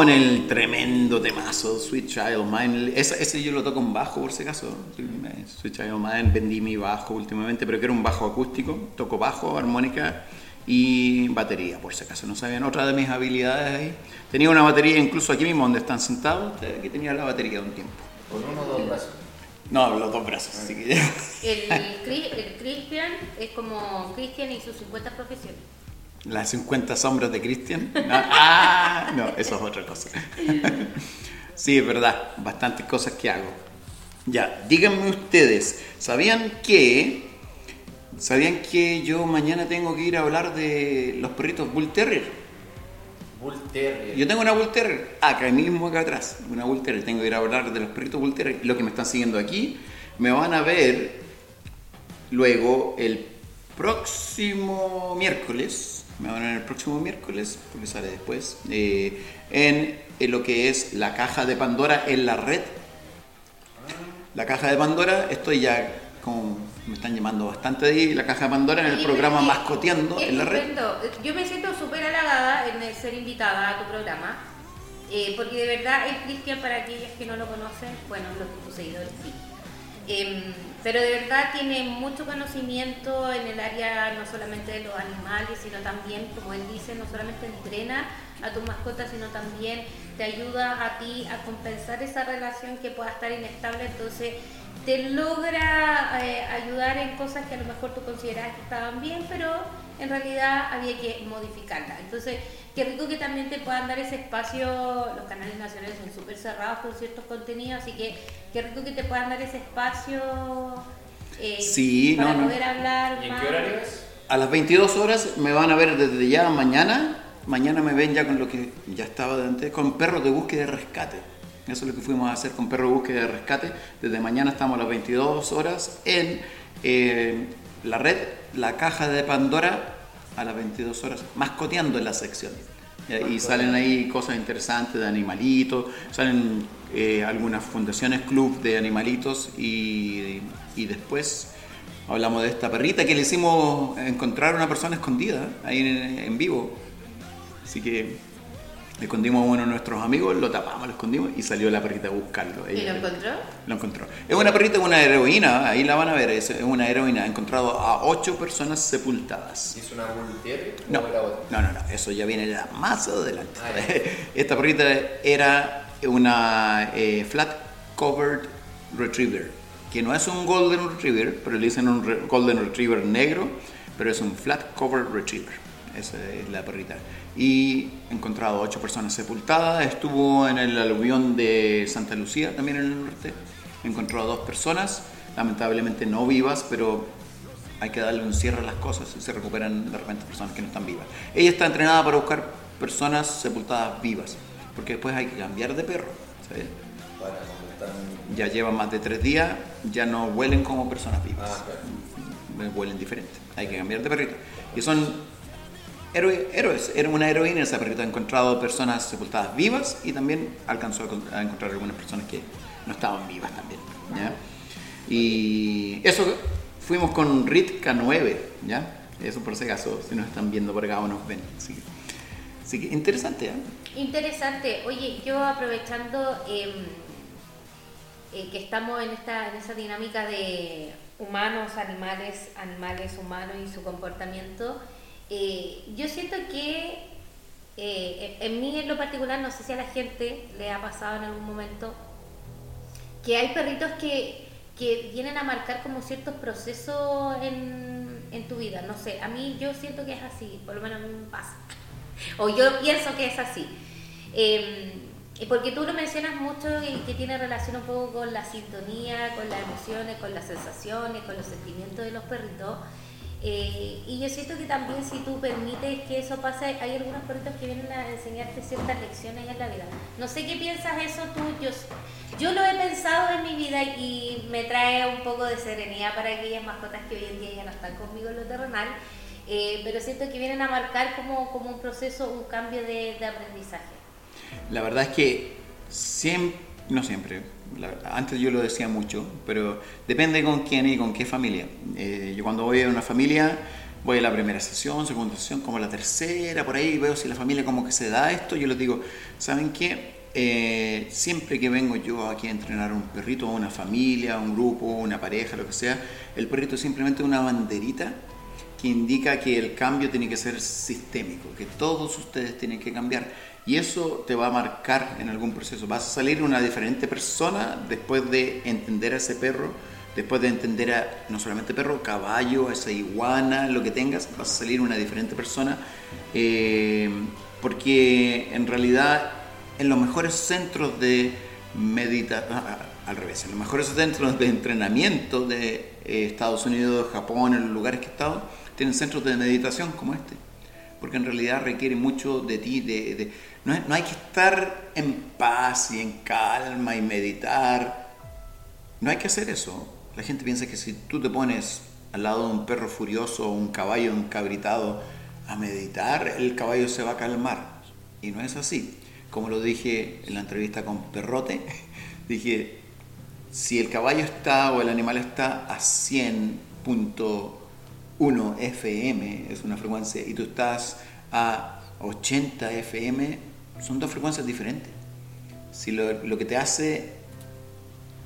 Con el tremendo temazo Sweet Child Mine. Ese, ese yo lo toco en bajo por si acaso. Sweet Child Mine, vendí mi bajo últimamente, pero que era un bajo acústico. Toco bajo, armónica y batería, por si acaso no sabían. Otra de mis habilidades ahí. Tenía una batería incluso aquí mismo donde están sentados, aquí tenía la batería de un tiempo. ¿Con uno o dos brazos? No, los dos brazos. Así que... el, el Christian es como Christian y sus 50 profesiones. Las 50 sombras de Christian. No, ah, no, eso es otra cosa. Sí, es verdad, bastantes cosas que hago. Ya, díganme ustedes, ¿sabían que ¿Sabían que yo mañana tengo que ir a hablar de los perritos Bull Terrier? Bull Terrier. Yo tengo una Bull Terrier acá mismo, acá atrás. Una Bull Terrier. Tengo que ir a hablar de los perritos Bull Terrier. Lo que me están siguiendo aquí, me van a ver luego el próximo miércoles. Me van a ver el próximo miércoles, porque sale después, eh, en, en lo que es la caja de Pandora en la red. La caja de Pandora, estoy ya con me están llamando bastante ahí, la caja de Pandora en el programa Mascoteando en la red. Yo me siento súper halagada en ser invitada a tu programa, eh, porque de verdad el Cristian, para aquellos que no lo conocen, bueno, los seguidores sí. Em, pero de verdad tiene mucho conocimiento en el área no solamente de los animales, sino también, como él dice, no solamente entrena a tu mascota, sino también te ayuda a ti a compensar esa relación que pueda estar inestable. Entonces, te logra eh, ayudar en cosas que a lo mejor tú considerabas que estaban bien, pero en realidad había que modificarlas. Entonces, qué rico que también te puedan dar ese espacio, los canales nacionales son súper cerrados con ciertos contenidos, así que qué rico que te puedan dar ese espacio eh, para poder hablar. ¿Y en qué horario es? A las 22 horas me van a ver desde ya mañana. Mañana me ven ya con lo que ya estaba de antes, con perros de búsqueda y rescate. Eso es lo que fuimos a hacer con Perro Búsqueda de Rescate. Desde mañana estamos a las 22 horas en eh, la red, la caja de Pandora, a las 22 horas, mascoteando en la sección. Y salen ahí cosas interesantes de animalitos, salen eh, algunas fundaciones, club de animalitos y, y, después hablamos de esta perrita que le hicimos encontrar a una persona escondida ahí en, en vivo. Así que escondimos a uno de nuestros amigos, lo tapamos, lo escondimos y salió la perrita a buscarlo. ¿Y lo encontró? Lo encontró. Es una perrita una heroína, ahí la van a ver, es una heroína. Ha encontrado a ocho personas sepultadas. ¿Es una Bull No, no, no, no, eso ya viene ya más adelante. Ah, [laughs] Esta perrita era una eh, flat covered retriever, que no es un golden retriever, pero le dicen un golden retriever negro, pero es un flat covered retriever. Esa es la perrita y encontrado ocho personas sepultadas. Estuvo en el aluvión de Santa Lucía, también en el norte. Encontró a dos personas, lamentablemente no vivas, pero hay que darle un cierre a las cosas y se recuperan de repente personas que no están vivas. Ella está entrenada para buscar personas sepultadas vivas, porque después hay que cambiar de perro. ¿sabes? Ya llevan más de tres días, ya no huelen como personas vivas. Ah, huelen diferente. Hay que cambiar de perrito. Y son héroes. Era una heroína esa perrita. Ha encontrado personas sepultadas vivas y también alcanzó a encontrar algunas personas que no estaban vivas también. Y eso fuimos con RIT K9, ¿ya? Eso por si acaso, si nos están viendo por acá o nos ven. Así, que interesante, ¿eh? Interesante. Oye, yo aprovechando em, eh, que estamos en, esta, en esa dinámica de humanos, animales, animales, humanos y su comportamiento, eh, yo siento que eh, en mí en lo particular, no sé si a la gente le ha pasado en algún momento, que hay perritos que, que vienen a marcar como ciertos procesos en, en, tu vida. No sé, a mí yo siento que es así, por lo menos a mí me pasa. O yo pienso que es así. Eh, porque tú lo mencionas mucho y que tiene relación un poco con la sintonía, con las emociones, con las sensaciones, con los sentimientos de los perritos. Eh, y yo siento que también si tú permites que eso pase, hay algunos perritos que vienen a enseñarte ciertas lecciones en la vida. No sé qué piensas eso tú, yo, yo lo he pensado en mi vida y me trae un poco de serenidad para aquellas mascotas que hoy en día ya no están conmigo en lo terrenal, eh, pero siento que vienen a marcar como, como un proceso, un cambio de, de aprendizaje. La verdad es que siempre, no siempre, antes yo lo decía mucho, pero depende con quién y con qué familia. Eh, yo cuando voy a una familia voy a la primera sesión, segunda sesión, como la tercera, por ahí veo si la familia como que se da esto, yo les digo, ¿saben qué? Eh, siempre que vengo yo aquí a entrenar un perrito, a una familia, a un grupo, una pareja, lo que sea, el perrito es simplemente una banderita que indica que el cambio tiene que ser sistémico, que todos ustedes tienen que cambiar. Y eso te va a marcar en algún proceso. Vas a salir una diferente persona después de entender a ese perro, después de entender a no solamente perro, caballo, esa iguana, lo que tengas, vas a salir una diferente persona. Eh, porque en realidad en los mejores centros de meditación, ah, ah, al revés, en los mejores centros de entrenamiento de eh, Estados Unidos, Japón, en los lugares que he estado, tienen centros de meditación como este. Porque en realidad requiere mucho de ti, de, no, no hay que estar en paz y en calma y meditar. No hay que hacer eso. La gente piensa que si tú te pones al lado de un perro furioso un caballo encabritado a meditar, el caballo se va a calmar. Y no es así como lo dije en la entrevista con Perrote, [laughs] dije, si el caballo está o el animal está a 100.1 FM, es una frecuencia, y tú estás a 80 FM, son dos frecuencias diferentes. Si lo, lo que te hace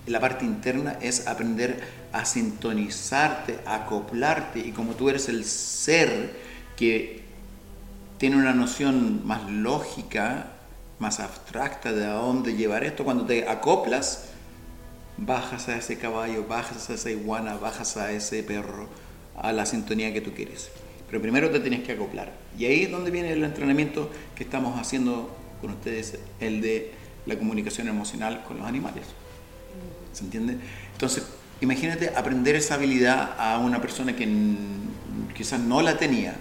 la parte interna es aprender a sintonizarte, a acoplarte, y como tú eres el ser que tiene una noción más lógica, más abstracta de a dónde llevar esto, cuando te acoplas, bajas a ese caballo, bajas a esa iguana, bajas a ese perro, a la sintonía que tú quieres. Pero primero te tienes que acoplar. Y ahí es donde viene el entrenamiento que estamos haciendo con ustedes, el de la comunicación emocional con los animales. ¿Se entiende? Entonces, imagínate aprender esa habilidad a una persona que quizás no la tenía,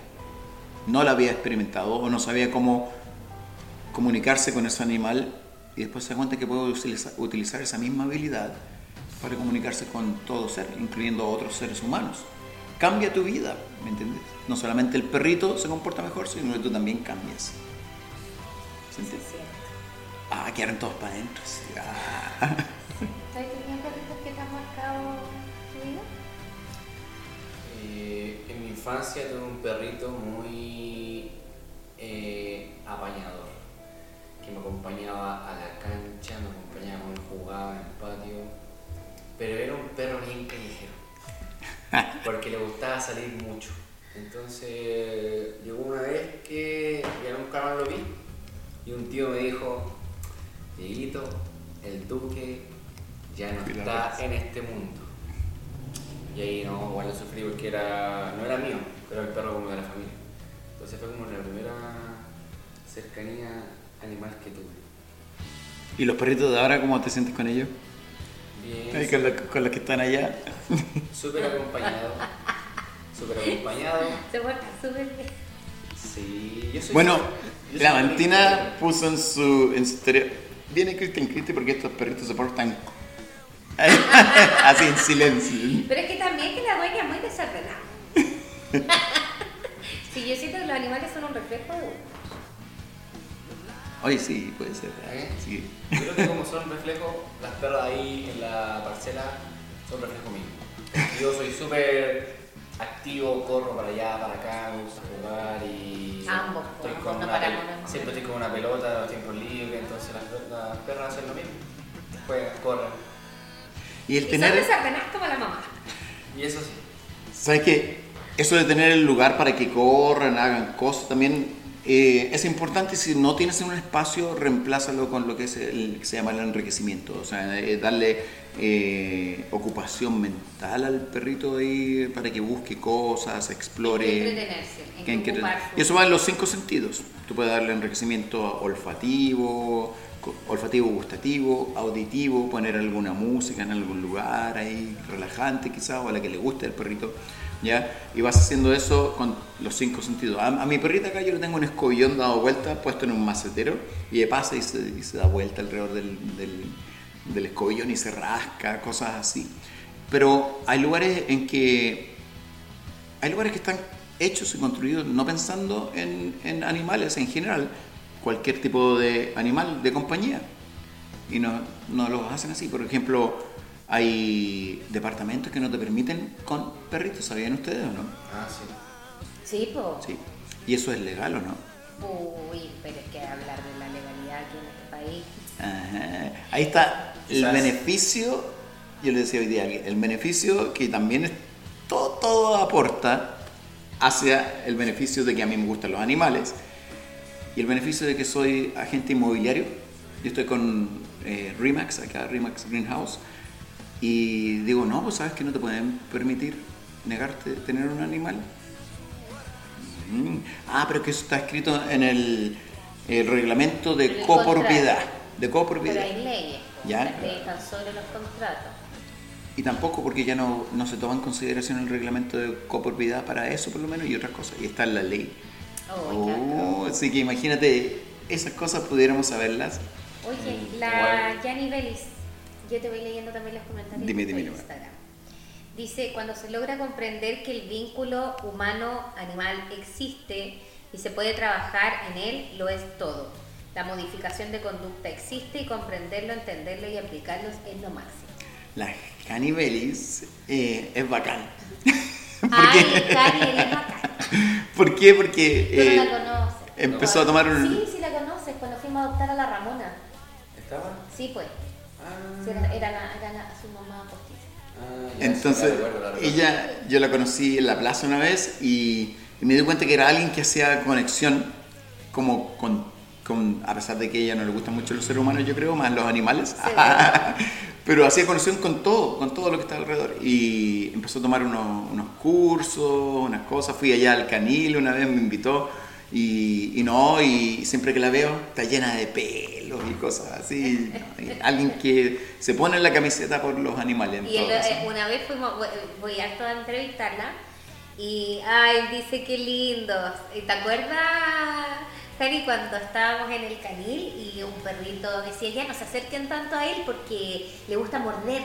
no la había experimentado o no sabía cómo comunicarse con ese animal y después se da cuenta que puede utilizar, esa misma habilidad para comunicarse con todo ser, incluyendo otros seres humanos. Cambia tu vida, ¿me entiendes? No solamente el perrito se comporta mejor, sino que tú también cambias. ¿Se entiende? Ah, quedaron todos para adentro. Ah. [laughs] ¿Sabes perritos que te han marcado tu vida? Eh, en mi infancia tuve un perrito muy eh, apañador que me acompañaba a la cancha, me acompañaba cuando jugaba en el patio, pero era un perro bien callejero, [laughs] porque le gustaba salir mucho. Entonces llegó una vez que ya nunca más lo vi y un tío me dijo, Dieguito, el duque ya no está en este mundo. Y ahí no, igual lo sufrí porque era, no era mío, pero el perro como de la familia. Entonces fue como la primera cercanía animal que tuve. ¿Y los perritos de ahora cómo te sientes con ellos? Bien. con, los, que están allá. Súper acompañado. Súper acompañado. Se porta súper bien. Sí, yo soy Bueno, la Mantina puso en su, en su historia. Viene Cristian Cristi porque estos perritos se portan [laughs] así en silencio. Pero es que también que la dueña es muy desordenada. [laughs] sí, yo siento que los animales son un reflejo de uno. Oye, sí, puede ser. ¿Eh? Sí. Yo creo que como son reflejos, las perras ahí en la parcela son reflejo mío. Yo soy súper activo, corro para allá, para acá, me gusta jugar y. Ambos, estoy no con una paramos, pel- no. Siempre estoy con una pelota, los tiempos libres, entonces las, las perras hacen lo mismo. Juegan, corren. Y el Y tener. son desordenadas como la mamá. Y eso sí. ¿Sabes qué? Eso de tener el lugar para que corran, hagan cosas, también eh, es importante. Si no tienes un espacio, reemplázalo con lo que, es el, que se llama el enriquecimiento. O sea, eh, darle eh, ocupación mental al perrito ahí para que busque cosas, explore. Entretenerse, en que- su- y eso va en los cinco sentidos. Tú puedes darle enriquecimiento olfativo, olfativo gustativo, auditivo, poner alguna música en algún lugar ahí relajante quizás o a la que le guste el perrito. ¿Ya? Y vas haciendo eso con los cinco sentidos. A, a mi perrita acá yo le tengo un escobillón dado vuelta puesto en un macetero y de pasa y se, da vuelta alrededor del, del, escobillón y se rasca, cosas así. Pero hay lugares en que hay lugares que están hechos y construidos no pensando en, en animales en general, cualquier tipo de animal de compañía. Y no, no los hacen así. Por ejemplo, hay departamentos que no te permiten con perritos, ¿sabían ustedes o no? Ah, sí. Sí, po. Sí. ¿Y eso es legal o no? Uy, pero es que hablar de la legalidad aquí en este país. Ajá. Ahí está el beneficio, yo le decía hoy día el beneficio que también es, todo, todo aporta hacia el beneficio de que a mí me gustan los animales y el beneficio de que soy agente inmobiliario. Yo estoy con eh, Remax, acá Remax Greenhouse, y digo, no, pues sabes que no te pueden permitir negarte tener un animal. Mm. Ah, pero que eso está escrito en el, el reglamento En de copropiedad. De Pero copropiedad. hay leyes po, Ya. están sobre los contratos. Y tampoco porque ya no, no se toma en consideración el reglamento de copropiedad para eso, por lo menos, y otras cosas. Y está en la ley. Oh, Oh, así que imagínate, esas cosas pudiéramos saberlas. Oye, Mm, la. Yanni Belis, yo te voy leyendo también los comentarios Dime, por dime, dime. Instagram. Dice, cuando se logra comprender que el vínculo humano-animal existe y se puede trabajar en él, lo es todo. La modificación de conducta existe y comprenderlo, entenderlo y aplicarlo es lo máximo. La Canibelis eh, es bacán. [laughs] [laughs] Ay. ¿Por qué? Porque Tú no eh, la conoces. empezó a tomar un... Sí, sí la conoces, cuando fuimos a adoptar a la Ramona. ¿Estaba? Sí, pues. Ah, Sí, era, era la- era la- su mamá postiza. ah, Entonces, sí, ella, yo la conocí en la plaza una vez y, y me di cuenta que era alguien que hacía conexión como con, con- a pesar de que a ella no le gustan mucho los seres humanos, yo creo, más los animales, [laughs] pero hacía conexión con todo, con todo lo que está alrededor. Y empezó a tomar unos, unos cursos, unas cosas, fui allá al canil una vez, me invitó. Y, y no, y siempre que la veo está llena de pelos y cosas así. ¿no? Y alguien que se pone la camiseta por los animales. en Y él, todo eh, una vez fuimos, voy- a entrevistarla y, ay, dice qué lindos. ¿Y ¿Te acuerdas, Jari, cuando estábamos en el canil y un perrito decía, ya no se acerquen tanto a él porque le gusta morder?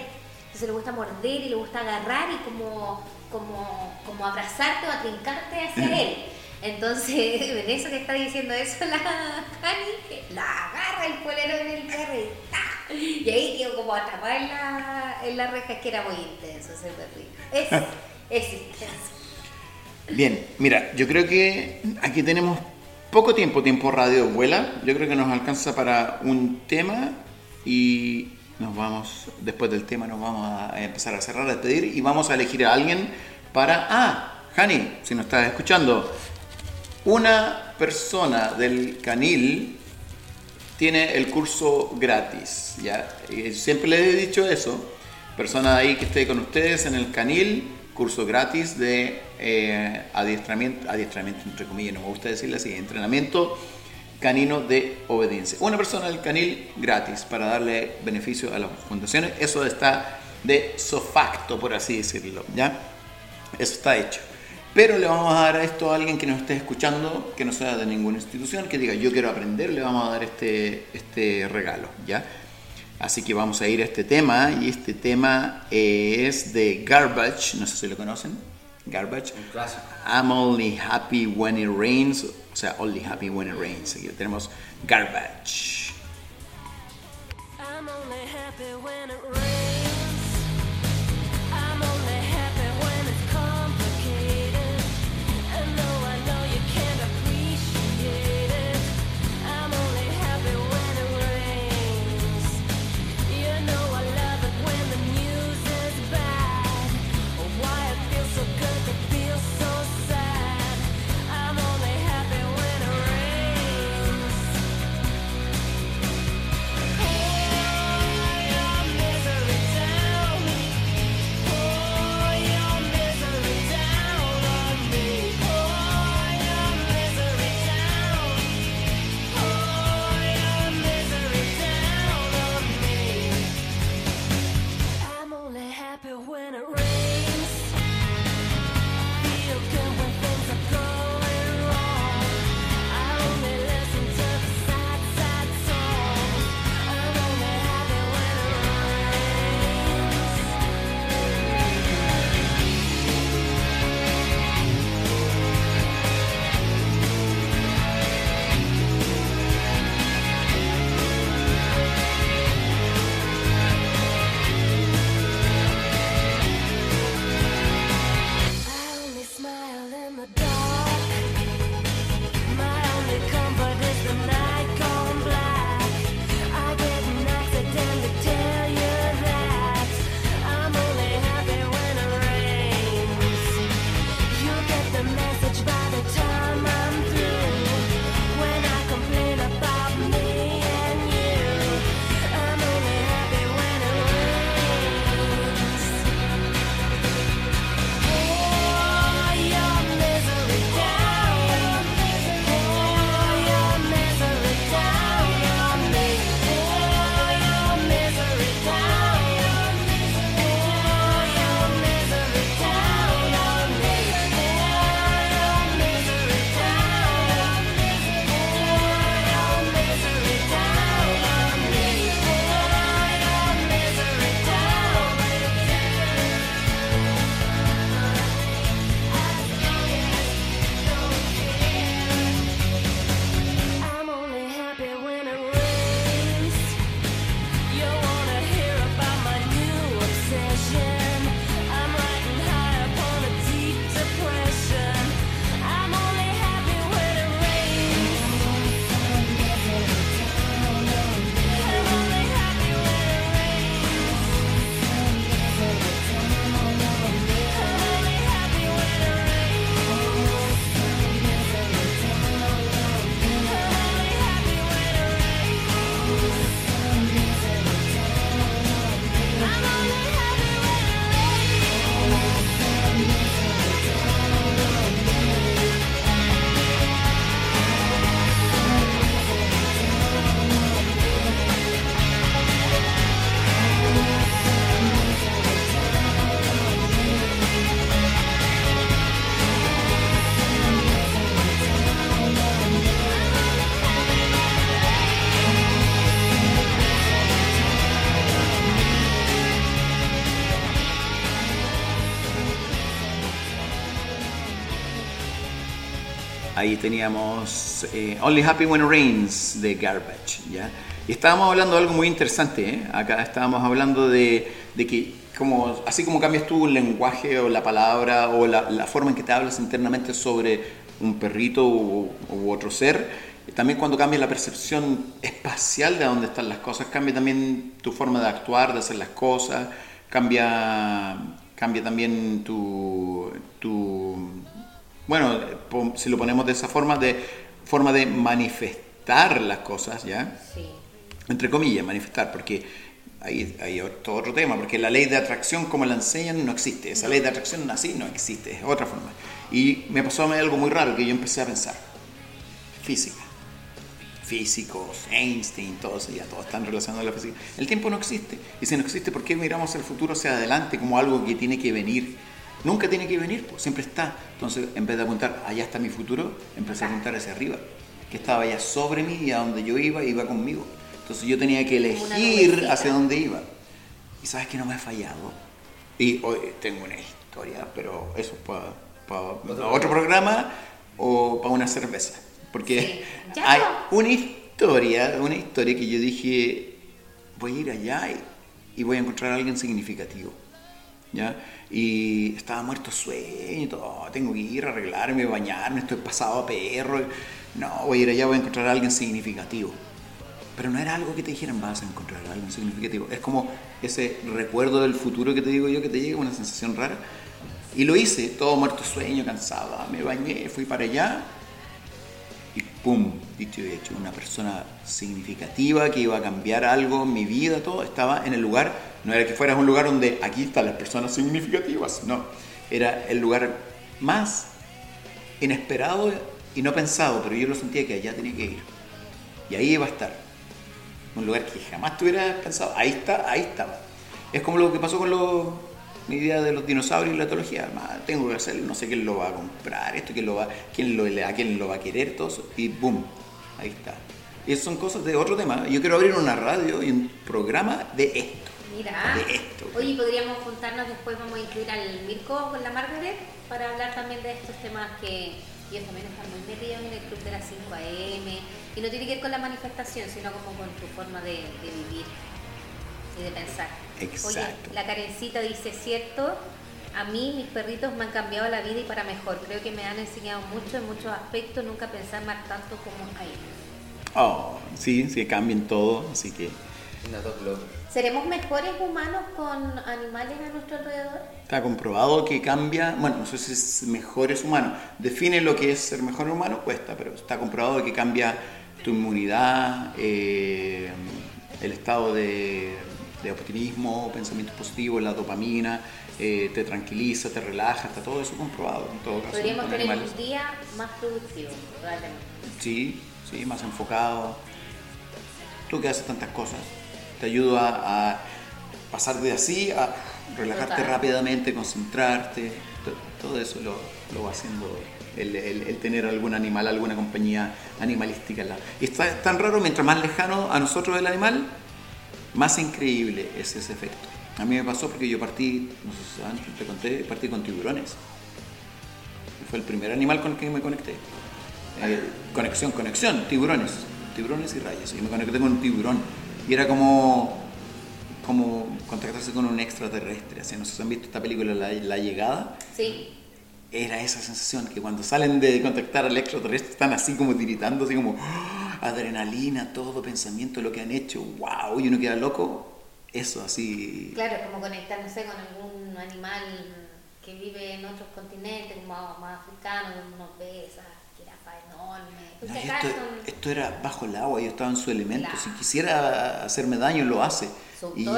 Entonces le gusta morder y le gusta agarrar y como, como, como abrazarte o atrincarte hacia él. Entonces, [laughs] en eso que está diciendo eso la Jani, la agarra el polero en el perro y. Y ahí quedó como atrapada en la, en la reja, que era muy intenso ese perrito. Es, [laughs] es intenso. Bien, mira, yo creo que aquí tenemos poco tiempo, tiempo radio vuela. Yo creo que nos alcanza para un tema y nos vamos, después del tema nos vamos a empezar a cerrar, a despedir y vamos a elegir a alguien para... Ah, Hani, si nos estás escuchando, una persona del canil tiene el curso gratis, ¿ya? Siempre le he dicho eso. Persona ahí que esté con ustedes en el canil, curso gratis de eh, adiestramiento, adiestramiento entre comillas, no me gusta decirle así, entrenamiento canino de obediencia. Una persona del canil gratis para darle beneficio a las fundaciones. Eso está de sofacto, por así decirlo, ¿ya? Eso está hecho. Pero le vamos a dar esto a alguien que nos esté escuchando, que no sea de ninguna institución, que diga yo quiero aprender, le vamos a dar este, este regalo, ¿ya? Así que vamos a ir a este tema, y este tema es de Garbage, no sé si lo conocen, Garbage. Un clásico. I'm only happy when it rains, o sea, only happy when it rains. Aquí tenemos Garbage. I'm only happy when it rains. Ahí teníamos eh, Only Happy When It Rains de Garbage, ¿ya? Y estábamos hablando de algo muy interesante, ¿eh? Acá estábamos hablando de, de que como, así como cambias tú el lenguaje o la palabra o la, la forma en que te hablas internamente sobre un perrito u, u otro ser, también cuando cambia la percepción espacial de dónde están las cosas, cambia también tu forma de actuar, de hacer las cosas, cambia, cambia también tu, tu bueno, si lo ponemos de esa forma, de forma de manifestar las cosas, ¿ya? Sí. Entre comillas, manifestar, porque hay, hay otro, otro tema, porque la ley de atracción como la enseñan no existe, esa ley de atracción así no existe, es otra forma. Y me pasó algo muy raro, que yo empecé a pensar, física, físicos, Einstein, todos, ya todos están relacionados a la física. El tiempo no existe, y si no existe, ¿por qué miramos el futuro hacia adelante como algo que tiene que venir? Nunca tiene que venir, pues, siempre está. Entonces, en vez de apuntar, allá está mi futuro, empecé a apuntar hacia arriba, que estaba allá sobre mí y a donde yo iba, iba conmigo. Entonces yo tenía que elegir hacia dónde iba. Y sabes que no me ha fallado. Y hoy tengo una historia, pero eso para Otro otro, programa o para una cerveza. Porque Sí. Ya. hay una historia, una historia que yo dije, voy a ir allá y, y voy a encontrar a alguien significativo. ¿Ya? Y estaba muerto sueño todo, tengo que ir a arreglarme, bañarme, estoy pasado a perro. No, voy a ir allá, voy a encontrar a alguien significativo. Pero no era algo que te dijeran, vas a encontrar a alguien significativo. Es como ese recuerdo del futuro que te digo yo, que te llega, una sensación rara. Y lo hice, todo muerto sueño, cansado. Me bañé, fui para allá. Y pum, dicho y hecho, una persona significativa que iba a cambiar algo en mi vida, todo, estaba en el lugar. No era que fueras un lugar donde aquí están las personas significativas, no. Era el lugar más inesperado y no pensado, pero yo lo sentía que allá tenía que ir. Y ahí iba a estar. Un lugar que jamás te hubieras pensado. Ahí está, ahí estaba. Es como lo que pasó con los, mi idea de los dinosaurios y la etología. Ma, tengo que hacerlo, no sé quién lo va a comprar, esto, quién lo va, quién lo, a quién lo va a querer, todo eso. Y boom, ahí está. Y son cosas de otro tema. Yo quiero abrir una radio y un programa de esto. Mira. Esto. Oye, podríamos juntarnos después, vamos a incluir al Mirko con la Margaret para hablar también de estos temas que ellos también están muy metidos en el club de las 5 AM. Y no tiene que ver con la manifestación, sino como con tu forma de, de vivir y de pensar. Exacto. Oye, la Karencita dice, cierto, a mí mis perritos me han cambiado la vida y para mejor. Creo que me han enseñado mucho en muchos aspectos, nunca pensar más tanto como a ellos. Oh, sí, sí, cambian todo, así que. ¿Seremos mejores humanos con animales a nuestro alrededor? Está comprobado que cambia, bueno, no sé si es mejores humanos, define lo que es ser mejor humano, cuesta, pero está comprobado que cambia tu inmunidad, eh, el estado de, de optimismo, pensamientos positivos, la dopamina, eh, te tranquiliza, te relaja, está todo eso comprobado en todo caso. Podríamos tener animales. un día más productivo, probablemente. Sí, sí, más enfocado. Tú que haces tantas cosas, te ayuda a pasar de así a relajarte Total. rápidamente, concentrarte. to- Todo eso lo, lo va haciendo el, el- el tener algún animal, alguna compañía animalística. Y está es tan raro, mientras más lejano a nosotros el animal, más increíble es ese efecto. A mí me pasó porque yo partí, no sé si antes te conté, partí con tiburones. Fue el primer animal con el que me conecté. Eh, conexión, conexión, tiburones, tiburones y rayos. Y me conecté con un tiburón. Y era como, como contactarse con un extraterrestre. Así, no sé si han visto esta película La, La Llegada. Sí, Era esa sensación que cuando salen de contactar al extraterrestre están así como tiritando, así como ¡ah! adrenalina, todo pensamiento, lo que han hecho, wow, y uno queda loco. Eso, así. claro, como conectar, no sé, con algún animal que vive en otros continentes, como más africano, esas enormes. No, acá esto, son- esto era bajo el agua, yo estaba en su elemento. Claro. Si quisiera hacerme daño, lo hace. Y,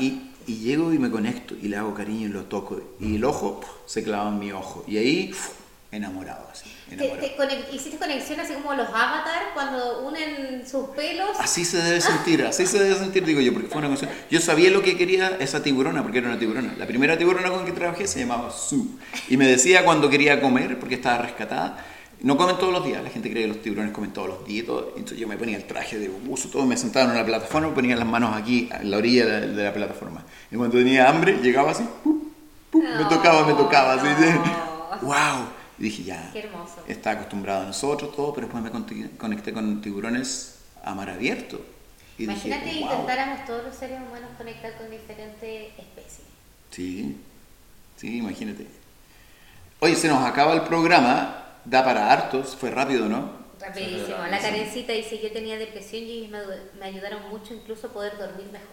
y- y llego y me conecto y le hago cariño y lo toco. Y el ojo puf, se clava en mi ojo. Y ahí, puf, enamorado, así. Te- Enamorado. te conec- hiciste conexión así como los avatars cuando unen sus pelos. Así se debe sentir, así se debe sentir, digo yo, porque fue una cuestión. Yo sabía lo que quería esa tiburona, porque era una tiburona. La primera tiburona con que trabajé se llamaba Sue. Y me decía cuando quería comer, porque estaba rescatada. No comen todos los días, la gente cree que los tiburones comen todos los días todo. Entonces yo me ponía el traje de buzo, todo, me sentaba en una plataforma, me ponía las manos aquí, en la orilla de, de la plataforma. Y cuando tenía hambre, llegaba así, ¡pup! me tocaba, me tocaba, así. ¡Wow! Y dije, ya, Qué hermoso. está acostumbrado a nosotros, todo, pero después me conecté con tiburones a mar abierto. Y Imagínate dije, wow. intentáramos todos los seres humanos conectar con diferentes especies. Sí, sí, imagínate. Oye, se nos acaba el programa, da para hartos, fue rápido, ¿no? Rapidísimo. La. Karencita dice, yo tenía depresión y ellos me, me ayudaron mucho incluso a poder dormir mejor.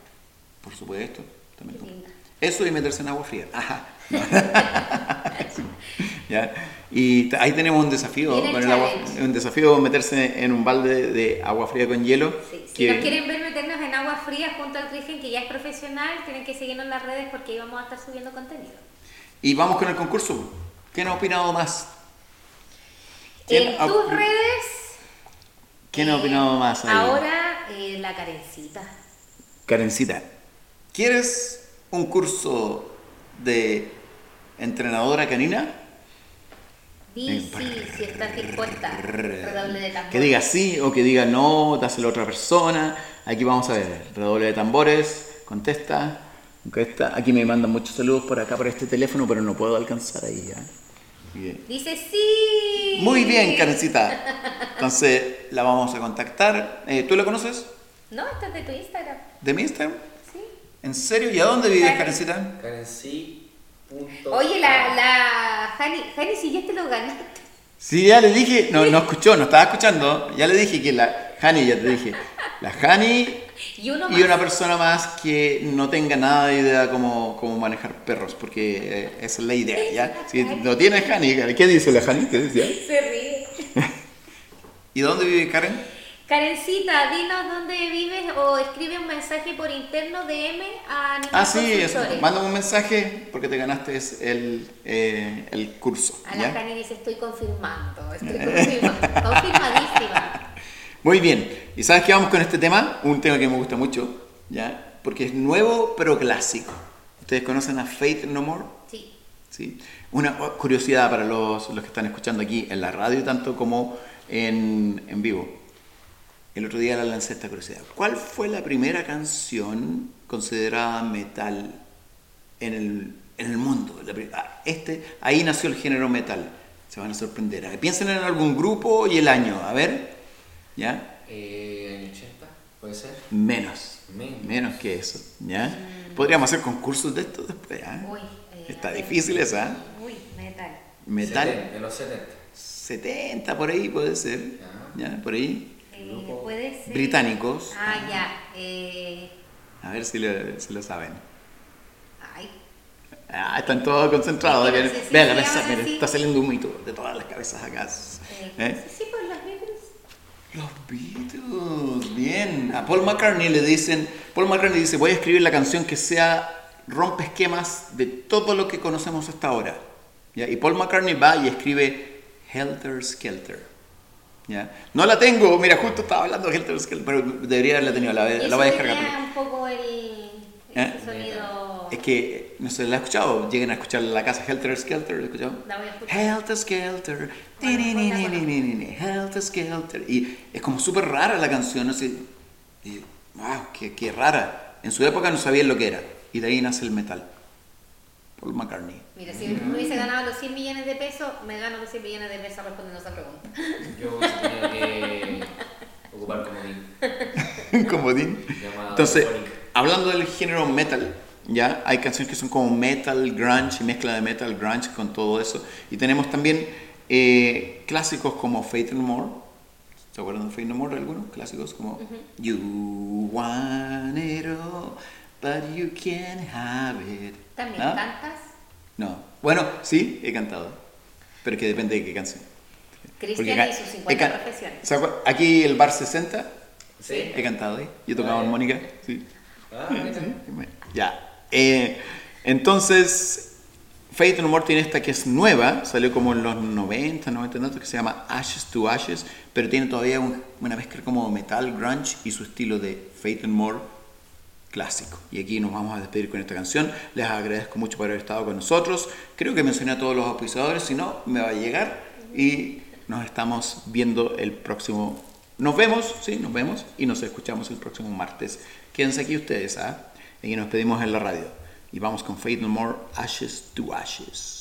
Por supuesto. También. Qué linda. Eso y meterse en agua fría. [laughs] Ajá. [laughs] ¿Ya? Y ahí tenemos un desafío, el con el agua- un desafío meterse en un balde de agua fría con hielo. Sí, Si que- nos quieren ver meternos en agua fría junto al Cristian, que ya es profesional, tienen que seguirnos en las redes porque ahí vamos a estar subiendo contenido. Y vamos con el concurso. ¿Quién ha opinado más? ¿Quién En tus redes. ¿Quién eh, opinado más ahí? Ahora, eh, la Karencita. Karencita, ¿quieres un curso de entrenadora canina? Di sí, si estás dispuesta. Redoble de tambor. Que diga sí o que diga no, dáselo a otra persona. Aquí vamos a ver, redoble de tambores, contesta, contesta. Aquí me mandan muchos saludos por acá, por este teléfono, pero no puedo alcanzar ahí ya. Bien. Dice sí. Muy bien, Karencita. Entonces la vamos a contactar. Eh, ¿Tú la conoces? No, esta es de tu Instagram. ¿De mi Instagram? Sí. ¿En serio? ¿Y a dónde vives, Karen. Karencita? Karency.com. Oye, la, la Jani, Jani, si ya te lo ganaste. Sí, ya le dije, no, no escuchó, no estaba escuchando. Ya le dije que la Hani, ya te dije, la Hani Y uno y más. una persona más que no tenga nada de idea cómo, cómo manejar perros, porque eh, esa es la idea, ¿ya? Si lo tiene Hani, ¿qué dice la Hani? ¿Qué decía? [laughs] Se ríe. [laughs] ¿Y dónde vive Karen? Karencita, dinos dónde vives o escribe un mensaje por interno DM a Animal Ah, sí, eso. Mándame un mensaje porque te ganaste el, eh, el curso, A la. Jani dice, estoy confirmando, estoy confirmando, [laughs] confirmadísima. Muy bien. ¿Y sabes qué vamos con este tema? Un tema que me gusta mucho, ¿ya? Porque es nuevo pero clásico. ¿Ustedes conocen a Faith No More? Sí. ¿Sí? Una curiosidad para los, los que están escuchando aquí en la radio, tanto como en, en vivo. El otro día la lancé esta curiosidad. ¿Cuál fue la primera canción considerada metal en el, en el mundo? Ah, este, ahí nació el género metal. Se van a sorprender. Piensen en algún grupo y el año. A ver. ¿Ya? Eh, año 80, puede ser. Menos. Menos. Menos que eso. ¿Ya? Podríamos hacer concursos de esto después. ¿ah? Uy, eh, Está difícil esa. Uy, metal. Metal. 70, en los 70. 70 por ahí puede ser. ¿Ya? Por ahí. Eh, puede ser. Británicos. Ah, ya. Eh, A ver si lo, si lo saben. ay, Ah, están todos concentrados. Que no Vean, la mira, así. está saliendo un mito de todas las cabezas acá. eh, ¿Eh? Sí, pues. Los Beatles, bien. A Paul McCartney le dicen, Paul McCartney dice, voy a escribir la canción que sea rompe esquemas de todo lo que conocemos hasta ahora. ¿Ya? Y Paul McCartney va y escribe Helter Skelter. ¿Ya? No la tengo, mira, justo estaba hablando de Helter Skelter, pero debería haberla tenido, la, la voy a descargar. un poco el, el ¿Eh? sonido. Es que no se la ha escuchado, lleguen a escuchar la casa Helter Skelter, ¿la escuchado? La voy a escuchar. Helter Skelter, Bueno, ni, ni, ni, ponla, ni, ni, ni, ni, Helter Skelter. Y es como súper rara la canción, no sé. Y, wow, qué, qué rara. En su época no sabían lo que era. Y de ahí nace el metal. Paul McCartney. Mira, si me hubiese ganado los 100 millones de pesos, me gano los 100 millones de pesos respondiendo esa pregunta. Yo tenido que ocupar comodín. [laughs] Comodín. Entonces, hablando del género metal, ya hay canciones que son como metal, grunge, y mezcla de metal, grunge con todo eso. Y tenemos también eh, clásicos como Faith No More. ¿Se acuerdan de Faith No More algunos? Clásicos como You want it all, but you can't have it. ¿También cantas? No. Bueno, sí, he cantado. Pero que depende de qué canción. Cristian y sus he 50 ca- profesiones. ¿se acuer- Aquí el bar 60, ¿Sí? he cantado ahí. Yo he tocado Ah, armónica. Sí. Ah, mira. Ya. Eh, entonces, Faith No More tiene esta que es nueva, salió como en los 90, 90 y tantos, que se llama Ashes to Ashes, pero tiene todavía un- una mezcla como metal, grunge y su estilo de Faith No More clásico. Y aquí nos vamos a despedir con esta canción. Les agradezco mucho por haber estado con nosotros. Creo que mencioné a todos los auspiciadores, si no, me va a llegar y nos estamos viendo el próximo. Nos vemos, sí, nos vemos y nos escuchamos el próximo martes. Quédense aquí ustedes, ¿ah? Y nos pedimos en la radio. Y vamos con Faith No More, Ashes to Ashes.